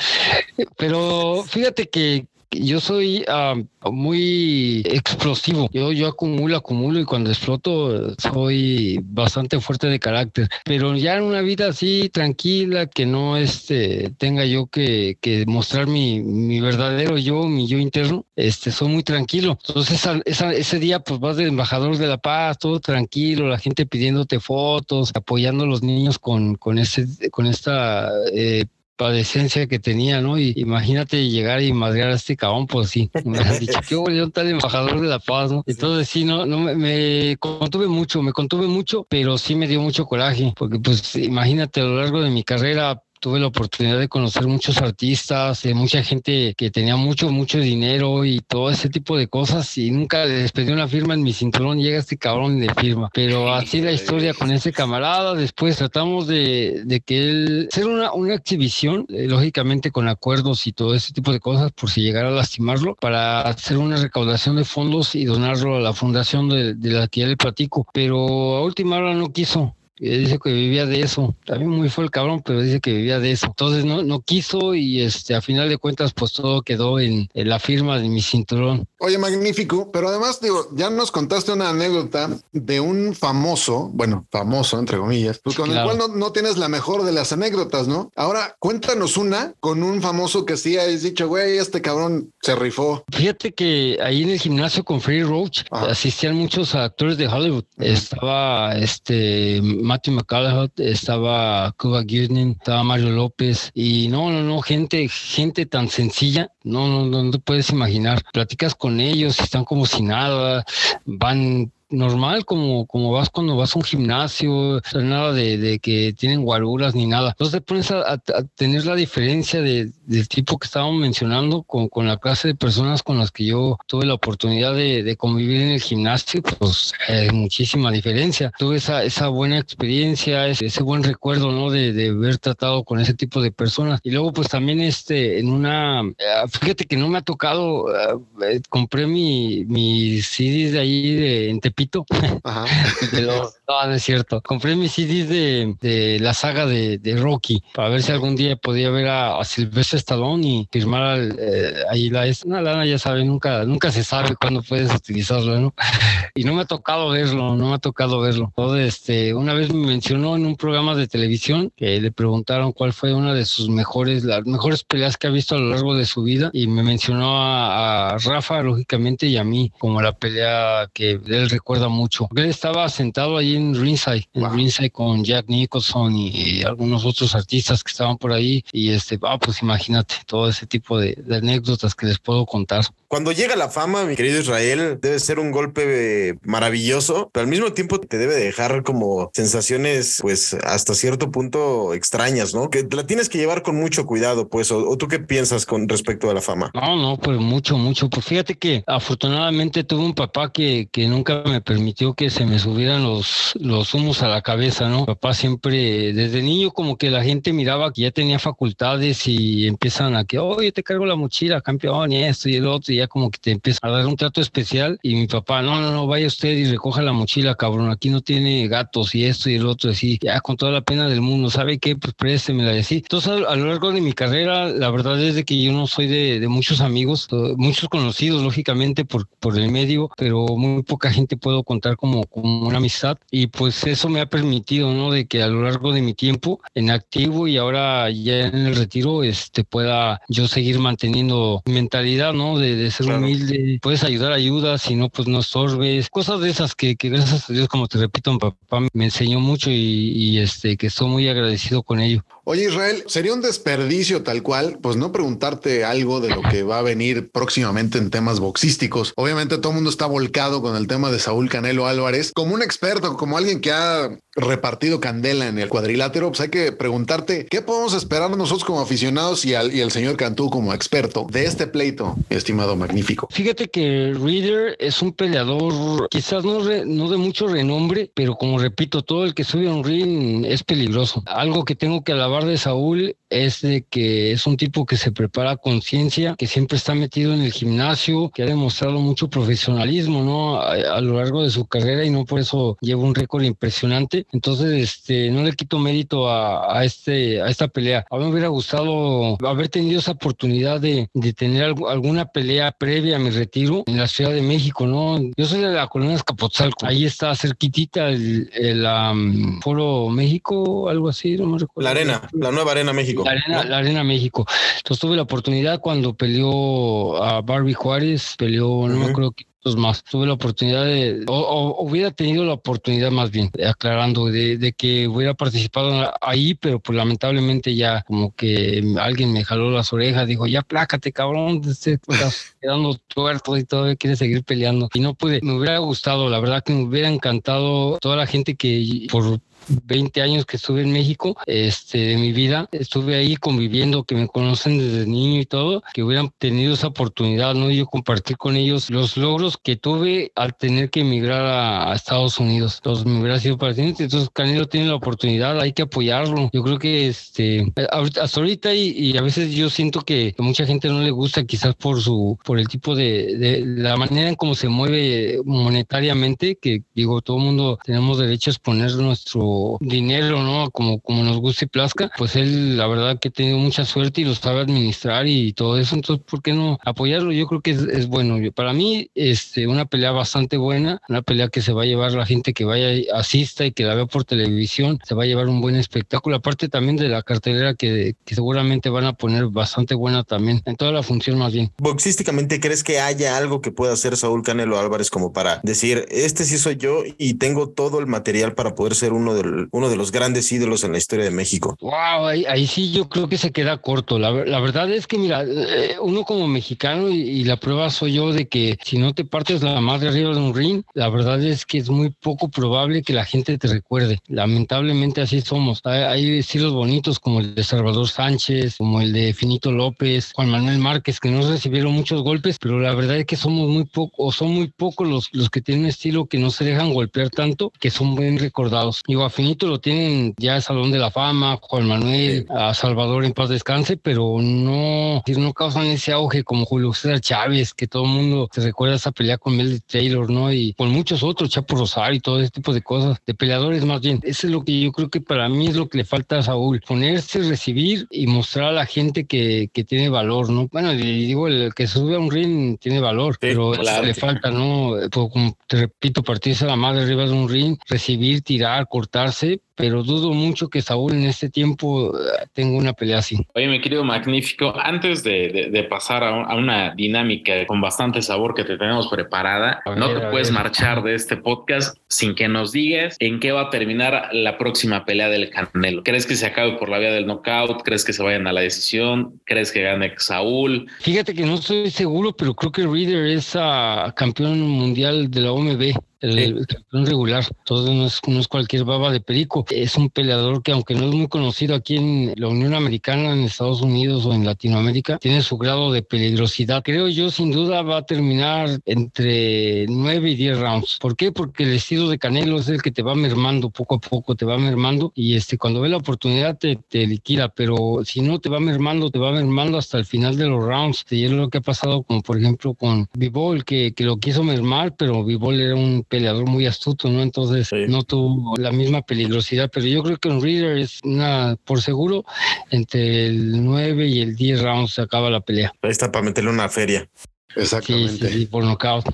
Pero fíjate que yo soy ah, muy explosivo. Yo, yo acumulo, acumulo y cuando exploto soy bastante fuerte de carácter. Pero ya en una vida así tranquila, que no este, tenga yo que, que mostrar mi, mi verdadero yo, mi yo interno, este, soy muy tranquilo. Entonces esa- esa- ese día pues vas de embajador de la paz, todo tranquilo, la gente pidiéndote fotos, apoyando a los niños con, con, ese, con esta... eh, padecencia que tenía, ¿no? Y imagínate llegar y madrear a este cabrón, pues sí, me han dicho, qué yo tal embajador de la paz, ¿no? Entonces sí, no, no me, me contuve mucho, me contuve mucho, pero sí me dio mucho coraje, porque pues imagínate a lo largo de mi carrera tuve la oportunidad de conocer muchos artistas, eh, mucha gente que tenía mucho, mucho dinero y todo ese tipo de cosas y nunca les pedí una firma en mi cinturón, llega este cabrón y le firma. Pero así la historia con ese camarada, después tratamos de, de que él, hacer una, una exhibición, eh, lógicamente con acuerdos y todo ese tipo de cosas por si llegara a lastimarlo, para hacer una recaudación de fondos y donarlo a la fundación de, de la que ya le platico. Pero a última hora no quiso. Dice que vivía de eso. También muy fue el cabrón, pero dice que vivía de eso. Entonces no, no quiso y este, a final de cuentas, pues todo quedó en, en la firma de mi cinturón. Oye, magnífico, pero además digo, ya nos contaste una anécdota de un famoso, bueno, famoso entre comillas, pues con Claro. el cual no, no tienes la mejor de las anécdotas, ¿no? Ahora cuéntanos una con un famoso que sí has dicho, güey, este cabrón se rifó. Fíjate que ahí en el gimnasio con Free Roach Ajá. asistían muchos actores de Hollywood. Estaba este Matthew McConaughey, estaba Cuba Gooding, estaba Mario López y no, no, no, gente, gente tan sencilla, no, no, no, no te puedes imaginar. Platicas con ellos, están como si nada, van normal como, como vas cuando vas a un gimnasio, nada de, que tienen guaruras ni nada. Entonces te pones a, tener la diferencia de, del tipo que estábamos mencionando con, con la clase de personas con las que yo tuve la oportunidad de, convivir en el gimnasio, pues hay muchísima diferencia. Tuve esa, esa buena experiencia, ese, buen recuerdo, ¿no? De, de haber tratado con ese tipo de personas. Y luego, pues también este, en una, eh, fíjate que no me ha tocado, eh, eh, compré mi, mi CD de ahí de, en Tepito. Ajá. de los- no, no es cierto. Compré mis CDs de, de la saga de, de Rocky para ver si algún día podía ver a, a Sylvester Stallone y firmar al, eh, ahí la es una lana, ya sabes, nunca, nunca se sabe cuándo puedes utilizarla, ¿no? Y no me ha tocado verlo, no me ha tocado verlo. Entonces, este, una vez me mencionó en un programa de televisión que le preguntaron cuál fue una de sus mejores, las mejores peleas que ha visto a lo largo de su vida y me mencionó a, a Rafa, lógicamente, y a mí como la pelea que él recuerda mucho. Él estaba sentado ahí en Ringside, en Wow. Ringside con Jack Nicholson y, y algunos otros artistas que estaban por ahí y este, ah, pues imagínate todo ese tipo de, de anécdotas que les puedo contar. Cuando llega la fama, mi querido Israel, debe ser un golpe eh, maravilloso, pero al mismo tiempo te debe dejar como sensaciones, pues hasta cierto punto extrañas, ¿no? Que la tienes que llevar con mucho cuidado, pues. ¿O, o tú qué piensas con respecto a la fama? No, no, pues mucho, mucho. Pues fíjate que afortunadamente tuve un papá que, que nunca me permitió que se me subieran los, los humos a la cabeza, ¿no? Papá siempre, desde niño, como que la gente miraba que ya tenía facultades y empiezan a que, oye, te cargo la mochila, campeón, y esto y el otro, y ya como que te empieza a dar un trato especial. Y mi papá, no, no, no, vaya usted y recoja la mochila, cabrón, aquí no tiene gatos y esto y el otro, así, ya con toda la pena del mundo, ¿sabe qué? Pues préstemela y así. Entonces, a, a lo largo de mi carrera, la verdad es de que yo no soy de, de muchos amigos, eh, muchos conocidos, lógicamente, por, por el medio, pero muy poca gente puedo contar como, como una amistad. Y pues eso me ha permitido, ¿no? De que a lo largo de mi tiempo en activo y ahora ya en el retiro, este, pueda yo seguir manteniendo mi mentalidad, ¿no? De, de ser Claro. humilde, puedes ayudar, ayuda, si no, pues no estorbes. Cosas de esas que, que gracias a Dios, como te repito, mi papá me enseñó mucho y, y este, que estoy muy agradecido con ello. Oye, Israel, sería un desperdicio tal cual, pues no preguntarte algo de lo que va a venir próximamente en temas boxísticos. Obviamente todo el mundo está volcado con el tema de Saúl Canelo Álvarez. Como un experto, como alguien que ha repartido candela en el cuadrilátero, pues hay que preguntarte qué podemos esperar nosotros como aficionados y, al, señor Cantú como experto de este pleito, estimado magnífico. Fíjate que Reader es un peleador, quizás no, re- no de mucho renombre, pero como repito, todo el que sube a un ring es peligroso. Algo que tengo que alabar de Saúl es de que es un tipo que se prepara con ciencia, que siempre está metido en el gimnasio, que ha demostrado mucho profesionalismo, ¿no? A lo largo de su carrera y no por eso lleva un récord impresionante. Entonces, este, no le quito mérito a, a este, a esta pelea. A mí me hubiera gustado haber tenido esa oportunidad de, de tener algu- alguna pelea previa a mi retiro en la Ciudad de México, ¿no? Yo soy de la colonia Escapotzalco. Ahí está cerquitita el, el am, Foro México, algo así, no me recuerdo. La arena, la nueva arena México. La arena, la arena México. Entonces tuve la oportunidad cuando peleó a Barbie Juárez, peleó, no me Ujú. acuerdo qué otros más. Tuve la oportunidad de, o, o hubiera tenido la oportunidad más bien, aclarando, de, de que hubiera participado ahí, pero pues lamentablemente ya como que alguien me jaló las orejas, dijo, ya plácate, cabrón, te estás quedando tuerto y todavía quieres seguir peleando. Y no pude, me hubiera gustado, la verdad que me hubiera encantado toda la gente que por 20 años que estuve en México, este, de mi vida, estuve ahí conviviendo, que me conocen desde niño y todo, que hubieran tenido esa oportunidad, ¿no? Yo compartir con ellos los logros que tuve al tener que emigrar a, Estados Unidos. Entonces me hubiera sido pertinente. Entonces Canelo tiene la oportunidad, hay que apoyarlo. Yo creo que este, hasta ahorita y, a veces yo siento que, que mucha gente no le gusta quizás por su, por el tipo de, de la manera en cómo se mueve monetariamente, que digo, todo el mundo tenemos derecho a exponer nuestro dinero, ¿no? Como, como nos guste y plazca, pues él, la verdad que ha tenido mucha suerte y lo sabe administrar y todo eso, entonces, ¿por qué no apoyarlo? Yo creo que es, es bueno. Para mí, este, una pelea bastante buena, una pelea que se va a llevar la gente que vaya, asista y que la vea por televisión, se va a llevar un buen espectáculo, aparte también de la cartelera que, que seguramente van a poner bastante buena también, en toda la función más bien. Boxísticamente, ¿crees que haya algo que pueda hacer Saúl Canelo Álvarez como para decir, este sí soy yo y tengo todo el material para poder ser uno, uno de los grandes ídolos en la historia de México? Wow, ahí, sí yo creo que se queda corto. La, la verdad es que, mira, eh, uno como mexicano, y, la prueba soy yo de que si no te partes la madre arriba de un ring, la verdad es que es muy poco probable que la gente te recuerde. Lamentablemente así somos. Hay, estilos bonitos como el de Salvador Sánchez, como el de Finito López, Juan Manuel Márquez, que no recibieron muchos golpes, pero la verdad es que somos muy pocos, o son muy pocos los, los que tienen estilo que no se dejan golpear tanto, que son bien recordados. Digo, a Finito lo tienen ya el Salón de la Fama, Juan Manuel, a Salvador en paz descanse, pero no, no causan ese auge como Julio César Chávez, que todo el mundo se recuerda esa pelea con Mel Taylor, ¿no? Y con muchos otros, Chapo Rosario y todo ese tipo de cosas, de peleadores más bien. Eso es lo que yo creo que para mí es lo que le falta a Saúl, ponerse, recibir y mostrar a la gente que, que tiene valor, ¿no? Bueno, y digo, el que sube a un ring tiene valor, pero eso claro. le falta, ¿no? Pues, como te repito, partirse la madre arriba de un ring, recibir, tirar, cortarse, pero dudo mucho que Saúl en este tiempo eh, tenga una pelea así. Oye, mi querido Magnífico, antes de, de- de pasar a, un- a una dinámica con bastante sabor que te tenemos preparada, no te puedes ver. marchar de este podcast sin que nos digas en qué va a terminar la próxima pelea del Canelo. ¿Crees que se acabe por la vía del knockout? ¿Crees que se vayan a la decisión? ¿Crees que gane Saúl? Fíjate que no estoy seguro, pero creo que Reader es ah, campeón mundial de la OMB. El campeón regular, entonces no es, no es cualquier baba de perico, es un peleador que aunque no es muy conocido aquí en la Unión Americana, en Estados Unidos o en Latinoamérica, tiene su grado de peligrosidad. Creo yo sin duda va a terminar entre 9 y 10 rounds. ¿Por qué? Porque el estilo de Canelo es el que te va mermando poco a poco, te va mermando y este cuando ve la oportunidad te, te liquida, pero si no te va mermando, te va mermando hasta el final de los rounds. Y es lo que ha pasado como por ejemplo con Bivol, que, que lo quiso mermar, pero Bivol era un peleador muy astuto, ¿no? Entonces Sí. no tuvo la misma peligrosidad, pero yo creo que un Reader es una, por seguro, entre el 9 y el 10 rounds se acaba la pelea. Ahí está para meterle una feria. Sí, Exactamente. sí, sí, por nocaut.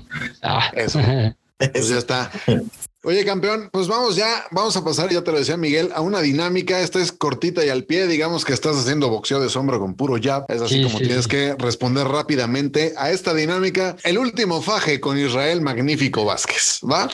Ah. Eso. Pues ya está. Oye, campeón, pues vamos ya, vamos a pasar, ya te lo decía Miguel, a una dinámica. Esta es cortita y al pie, digamos que estás haciendo boxeo de sombra con puro jab. Es así Sí, como sí, tienes sí. que responder rápidamente a esta dinámica. El último faje con Israel Magnífico Vázquez, ¿va?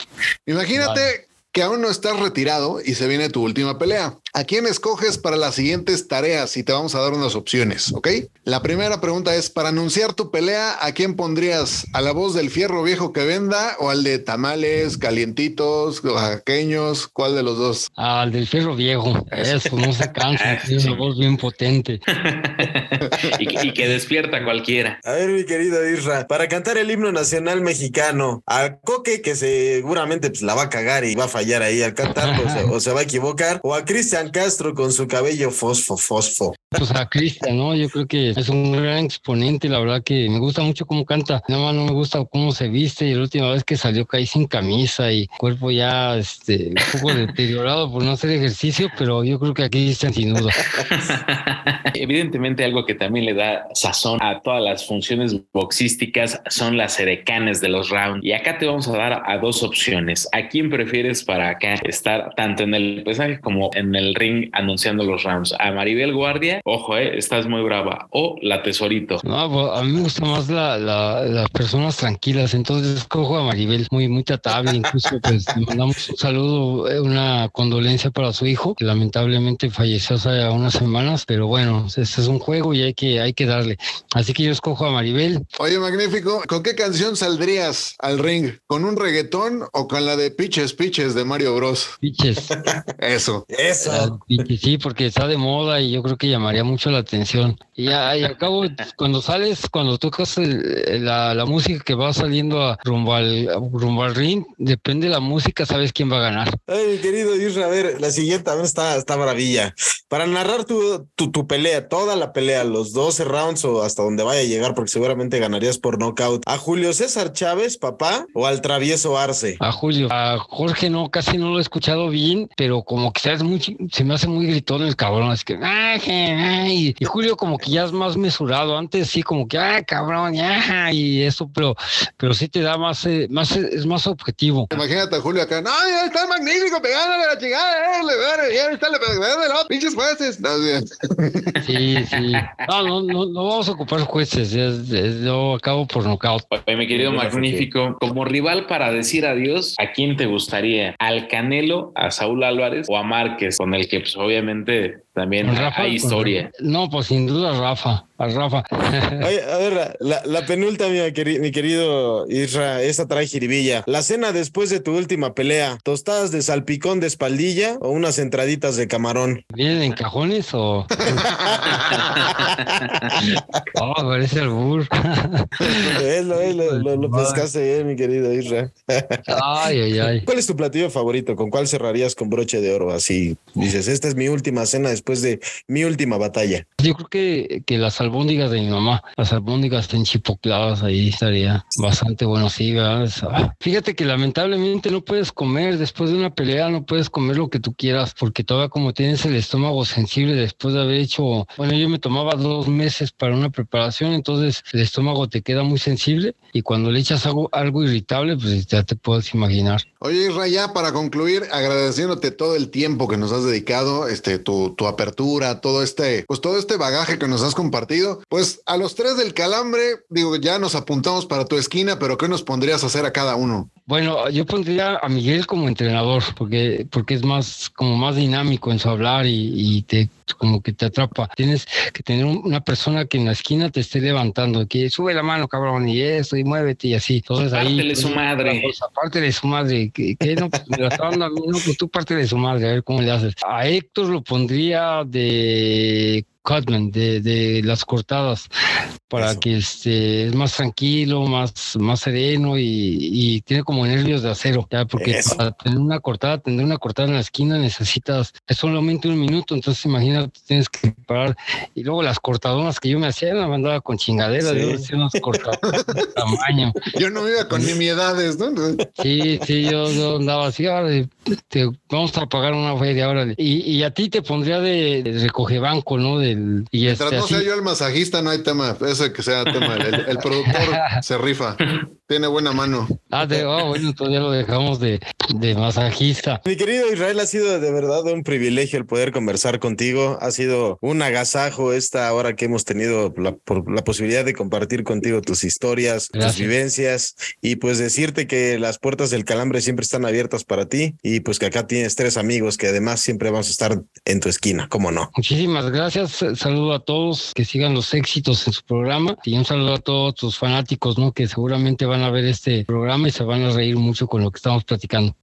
Imagínate Vale. Que aún no estás retirado y se viene tu última pelea. ¿A quién escoges para las siguientes tareas? Y te vamos a dar unas opciones, ¿ok? La primera pregunta es, para anunciar tu pelea, ¿a quién pondrías? ¿A la voz del fierro viejo que venda o al de tamales, calientitos, oaxaqueños? ¿Cuál de los dos? Al del fierro viejo, eso no se cansa, tiene una voz bien potente. y, que- y que despierta a cualquiera. A ver, mi querido Isra, para cantar el himno nacional mexicano, al Coque, que seguramente pues, la va a cagar y va a fallar ahí al cantar, o se, o se va a equivocar, o a Cristian Castro con su cabello fosfo, fosfo. Pues a Cristian, ¿no? Yo creo que es un gran exponente, la verdad que me gusta mucho cómo canta, nada más no me gusta cómo se viste y la última vez que salió caí sin camisa y cuerpo ya este, un poco deteriorado por no hacer ejercicio, pero yo creo que a Cristian sin duda. Evidentemente algo que también le da sazón a todas las funciones boxísticas son las edecanes de los rounds. Y acá te vamos a dar a dos opciones. ¿A quién prefieres para acá estar tanto en el pesaje como en el ring anunciando los rounds? ¿A Maribel Guardia? Ojo, eh, estás muy brava. ¿O la Tesorito? No, pues, a mí me gustan más la- la- las personas tranquilas, entonces cojo a Maribel, muy, muy tratable, incluso pues le mandamos un saludo, eh, una condolencia para su hijo, que lamentablemente falleció hace unas semanas, pero bueno, este es un juego y hay que, hay que darle. Así que yo escojo a Maribel, Oye, magnífico, ¿con qué canción saldrías al ring? ¿Con un reggaetón o con la de Piches Piches de Mario Bros? piches. Eso. Eso. Sí, porque está de moda y yo creo que llamaría mucho la atención. Y, ya, y al cabo, cuando sales, cuando tocas el- la, la música que va saliendo a rumbo, al, rumbo al ring, depende de la música, sabes quién va a ganar. Ay, mi querido Isra, a ver, la siguiente también está, está maravilla. Para narrar tu, tu, tu pelea, toda la pelea, los 12 rounds o hasta donde vaya a llegar, porque seguramente ganarías por knockout, ¿a Julio César Chávez, papá, o al travieso Arce? A Julio, a Jorge no, casi no lo he escuchado bien, pero como que sabes muy, se me hace muy gritón el cabrón, así que, "Ay, ay", y Julio como que ya es más mesurado, antes sí como que, ah, cabrón, ya, y eso, pero, pero sí te da más, eh, más, es más objetivo. Imagínate a Julio acá. No, ya está magnífico, pegándole la chingada, eh, le ya está, le de los pinches jueces. No, sí. Sí, sí. No, no, no, no vamos a ocupar jueces, es- es- yo acabo por nocaut. Oye, mi querido Magnífico, como rival para decir adiós, ¿a quién te gustaría? ¿Al Canelo, a Saúl Álvarez o a Márquez, con el que pues, obviamente también hay historia? Rafa. No, pues sin duda Rafa. Al Rafa. Oye, a ver, la, la penúltima, mi, queri- mi querido Isra, esta trae jiribilla. La cena después de tu última pelea, tostadas de salpicón de espaldilla o unas entraditas de camarón. ¿Vienen en cajones o...? Oh, parece el burro. Es lo, es lo, lo- lo pescaste bien, mi querido Isra. Ay, ay, ay. ¿Cuál es tu platillo favorito? ¿Con cuál cerrarías con broche de oro? Así dices, esta es mi última cena después de mi última batalla. Yo creo que, que las albóndigas de mi mamá, las albóndigas enchipocladas, ahí estaría bastante bueno. Sí, ah. Fíjate que lamentablemente no puedes comer después de una pelea, no puedes comer lo que tú quieras, porque todavía como tienes el estómago sensible después de haber hecho, bueno, yo me tomaba dos meses para una preparación, entonces el estómago te queda muy sensible y cuando le echas algo, algo irritable, pues ya te puedes imaginar. Oye, Isra, ya para concluir, agradeciéndote todo el tiempo que nos has dedicado, este, tu, tu apertura, todo este, pues todo este bagaje que nos has compartido. Pues a los tres del calambre, digo, ya nos apuntamos para tu esquina, pero ¿qué nos pondrías a hacer a cada uno? Bueno, yo pondría a Miguel como entrenador, porque, porque es más, como más dinámico en su hablar y, y te como que te atrapa. Tienes que tener un- una persona que en la esquina te esté levantando, que sube la mano, cabrón, y esto, y muévete, y así. Entonces ahí. Pártele su madre. Apártele su madre, que, que no, pues, me la está dando a mí, no, pues tú pártele su madre, a ver cómo le haces. A Héctor lo pondría de Cutman, de, de las cortadas, para Eso. que este, es más tranquilo, más, más sereno y, y tiene como nervios de acero, ya, porque Eso. para tener una cortada, tener una cortada en la esquina necesitas, es solamente un minuto, entonces imagínate, tienes que parar. Y luego las cortadonas que yo me hacía, la mandaba con chingaderas, Sí. yo hacía unas cortadonas de tamaño. Yo no iba con nimiedades, ¿no? Sí, sí, yo, yo andaba así, ahora te, vamos a pagar una feria, órale. Y, y a ti te pondría de, de recoge banco, ¿no? Y Mientras este, no así, sea yo el masajista, no hay tema. Ese que sea tema. El, el productor se rifa. Tiene buena mano. ah, de, oh, bueno, entonces ya lo dejamos de, de masajista. Mi querido Israel, ha sido de verdad un privilegio el poder conversar contigo. Ha sido un agasajo esta hora que hemos tenido la, por la posibilidad de compartir contigo tus historias, tus Gracias. vivencias y pues decirte que las puertas del calambre siempre están abiertas para ti y pues que acá tienes tres amigos que además siempre vamos a estar en tu esquina, ¿cómo no? Muchísimas gracias. Saludo a todos que sigan los éxitos en su programa y un saludo a todos tus fanáticos, ¿no? Que seguramente van a ver este programa y se van a reír mucho con lo que estamos platicando.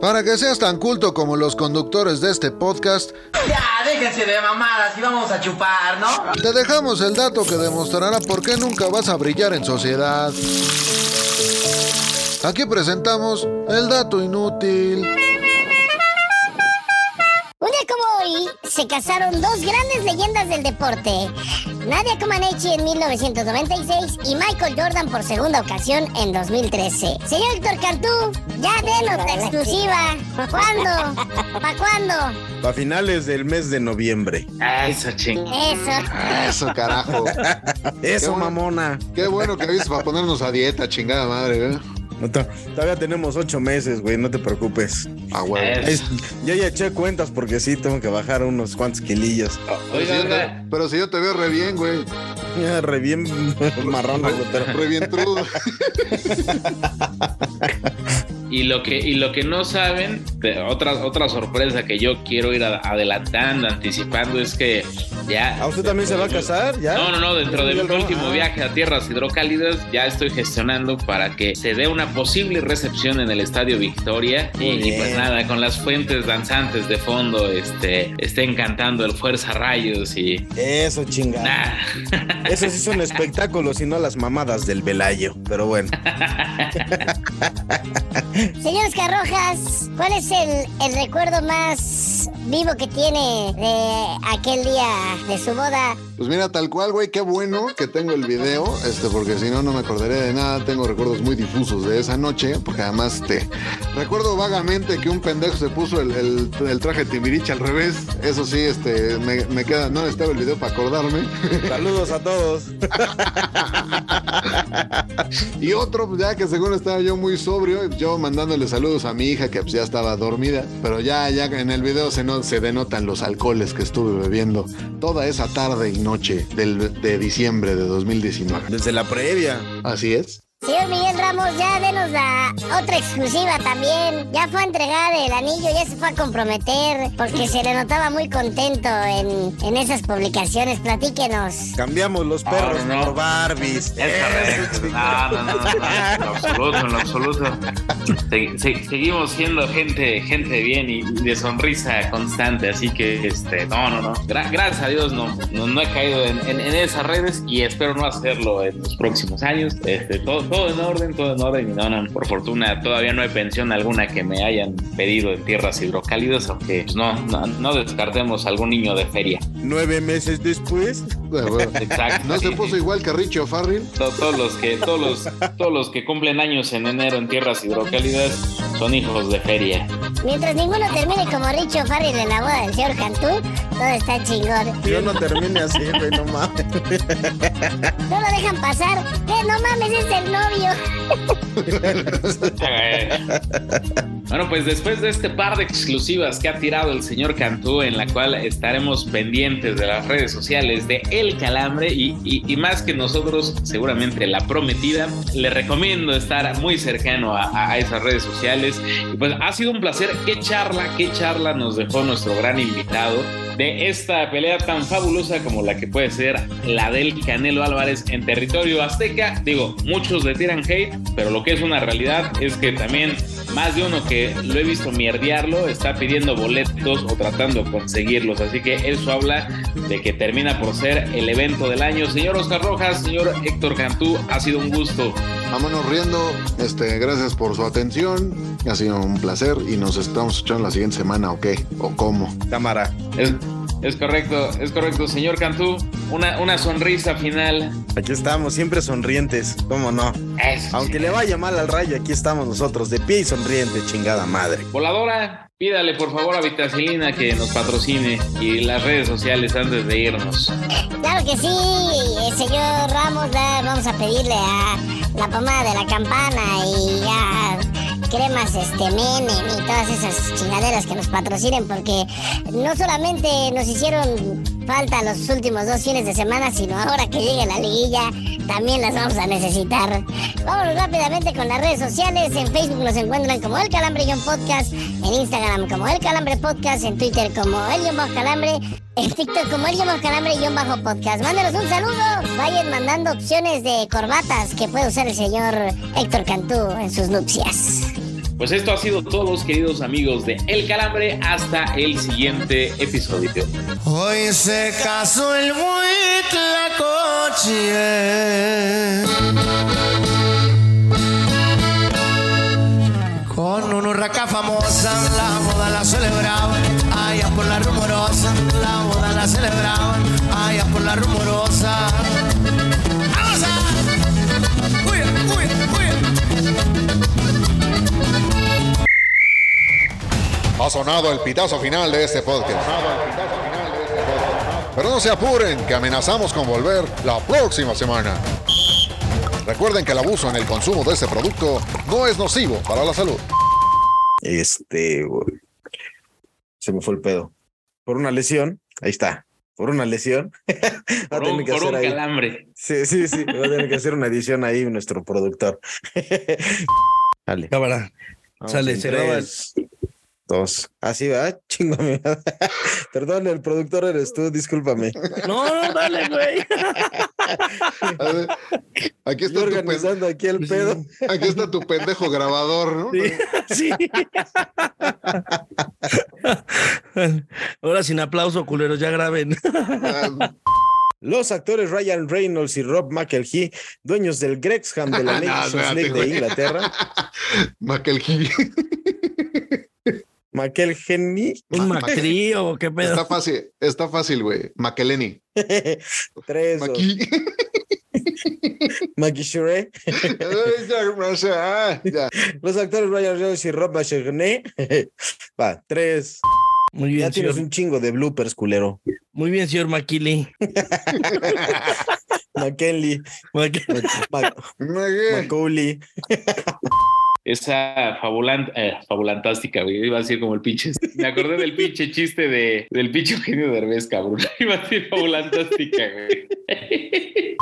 Para que seas tan culto como los conductores de este podcast, Ya, déjense de mamadas y vamos a chupar, ¿no? te dejamos el dato que demostrará por qué nunca vas a brillar en sociedad. Aquí presentamos el dato inútil. Un día como hoy se casaron dos grandes leyendas del deporte, Nadia Comaneci en 1996 y Michael Jordan por segunda ocasión en 2013. Señor Héctor Cantú, ya denos la exclusiva. ¿Cuándo? ¿Para cuándo? A finales del mes de noviembre. Ah, Eso, ching. Eso. Eso, carajo. Eso, bueno. mamona. Qué bueno que avisas para ponernos a dieta, chingada madre, ¿eh? No te- Todavía tenemos ocho meses, güey, no te preocupes. Ah. Eh, Es- Yo ya eché cuentas porque sí, tengo que bajar unos cuantos kilillos. Pero si, Oiga, yo te, oiga, pero si yo te veo re bien, güey. Ya, re bien marrón, güey, pero Re bien trudo. Y lo que, y lo que no saben, otra, otra sorpresa que yo quiero ir adelantando, anticipando, es que ya. ¿A usted también se va a casar? ¿Ya? No, no, no, dentro de mi último ah. viaje a tierras hidrocálidas ya estoy gestionando para que se dé una posible recepción en el Estadio Victoria y, pues nada, con las fuentes danzantes de fondo, este, estén cantando el Fuerza Rayos y Eso, chingada. nah. Eso sí son espectáculos y no las mamadas del Velayo. Pero bueno. Señor Oscar Rojas, ¿cuál es el, el recuerdo más vivo que tiene de aquel día de su boda? Pues mira, tal cual, güey, qué bueno que tengo el video, este, porque si no, no me acordaré de nada. Tengo recuerdos muy difusos de esa noche, porque además, este, recuerdo vagamente que un pendejo se puso el, el- el traje Timbiriche al revés. Eso sí, este, me, me queda, no necesitaba el video para acordarme. Saludos a todos. Y otro, ya que según estaba yo muy sobrio, yo mandándole saludos a mi hija que pues ya estaba dormida, pero ya, ya en el video se, no, se denotan los alcoholes que estuve bebiendo toda esa tarde y noche del, de diciembre de 2019. Desde la previa. Así es. Señor Miguel Ramos, ya denos la otra exclusiva también. Ya fue a entregar el anillo, ya se fue a comprometer, porque se le notaba muy contento en, en esas publicaciones. Platíquenos. Cambiamos los perros no, no. por Barbies. Es correcto. No, no, no, no, no, en lo absoluto, en lo absoluto. Se- se- seguimos siendo gente, gente bien y de sonrisa constante, así que este, no, no, no. Gra- gracias a Dios no, no, no he caído en, en- en esas redes y espero no hacerlo en los próximos años. Este, todo, todo en orden, todo en orden y no, no, por fortuna todavía no hay pensión alguna que me hayan pedido en tierras hidrocálidas, aunque pues, no, no, no descartemos algún niño de feria. Nueve meses después. Exacto. ¿No sí, se sí. puso igual que Richie O'Farrill? To- todos los que todos los todos los que cumplen años en enero en tierras hidrocálidas son hijos de feria. Mientras ninguno termine como Richo Farrell en la boda del señor Cantú, todo está chingón. Yo no termine así, güey, no mames. No lo dejan pasar. Eh, no mames, es el novio. Bueno, pues después de este par de exclusivas que ha tirado el señor Cantú, en la cual estaremos pendientes de las redes sociales de El Calambre y, y- y más que nosotros, seguramente la prometida, le recomiendo estar muy cercano a, a- esas redes sociales. Y pues ha sido un placer. Qué charla, qué charla nos dejó nuestro gran invitado de esta pelea tan fabulosa como la que puede ser la del Canelo Álvarez en territorio azteca. Digo, muchos le tiran hate, pero lo que es una realidad es que también más de uno que lo he visto mierdearlo está pidiendo boletos o tratando de conseguirlos. Así que eso habla de que termina por ser el evento del año. Señor Oscar Rojas, señor Héctor Cantú, ha sido un gusto. Vámonos riendo. Este, gracias por su atención. Ha sido un placer y nos estamos escuchando la siguiente semana, ¿o qué? ¿O cómo? Cámara. Es, es correcto, es correcto, señor Cantú. Una, una sonrisa final. Aquí estamos, siempre sonrientes. ¿Cómo no? Eso, Aunque sí. le vaya mal al rayo, aquí estamos nosotros, de pie y sonriente, chingada madre. Voladora, pídale por favor a Vitacilina que nos patrocine y las redes sociales antes de irnos. Claro que sí, eh, señor Ramos, la- vamos a pedirle a la pomada de la campana y a cremas este Menem y todas esas chingaderas que nos patrocinen porque no solamente nos hicieron falta los últimos dos fines de semana, sino ahora que llegue la liguilla también las vamos a necesitar. Vámonos rápidamente con las redes sociales. En Facebook nos encuentran como El Calambre Podcast, en Instagram como El Calambre Podcast, en Twitter como El Bajo Calambre, en TikTok como El Bajo Calambre Bajo Podcast. Mándenos un saludo. Vayan mandando opciones de corbatas que puede usar el señor Héctor Cantú en sus nupcias. Pues esto ha sido todos, queridos amigos de El Calambre. Hasta el siguiente episodio. Hoy se casó el Huitlacoche Con una urraca famosa La boda la celebraban Allá por la rumorosa Ha sonado el pitazo final de este podcast. Pero no se apuren, que amenazamos con volver la próxima semana. Recuerden que el abuso en el consumo de este producto no es nocivo para la salud. Este, güey. se me fue el pedo. Por una lesión, ahí está. Por una lesión. Va a Por tener un, que por hacer un ahí. calambre. Sí, sí, sí. Va a tener que hacer una edición ahí nuestro productor. Dale. Cámara. Vamos Sale, se Dos. Así va, madre. Perdón, el productor eres tú, discúlpame. No, no, dale, güey. A ver, Aquí está, tu organizando aquí el pedo. aquí está tu pendejo grabador, ¿no? Sí. sí. Ahora sin aplauso, culeros, ya graben. Los actores Ryan Reynolds y Rob McElhey, dueños del Grexham de la No, Nations League de güey. Inglaterra. McElhey. McElhenney. ¿Un macrío? ¿Qué pedo? Está fácil, está fácil, güey. McElhenney. Tres. Maqui. Maggie Shure. Ay, ya, ya, ya. Los actores Ryan Reynolds y Rob McElhenney. Va, tres. Muy Ya bien, tienes señor. un chingo de bloopers, culero. Muy bien, señor Maquili. McKinley. Mague. Macaulay. Esa fabulant, eh, fabulantástica, güey. Iba a decir como el pinche. Me acordé del pinche chiste de, del pinche Eugenio Derbez, cabrón. Iba a decir fabulantástica, güey.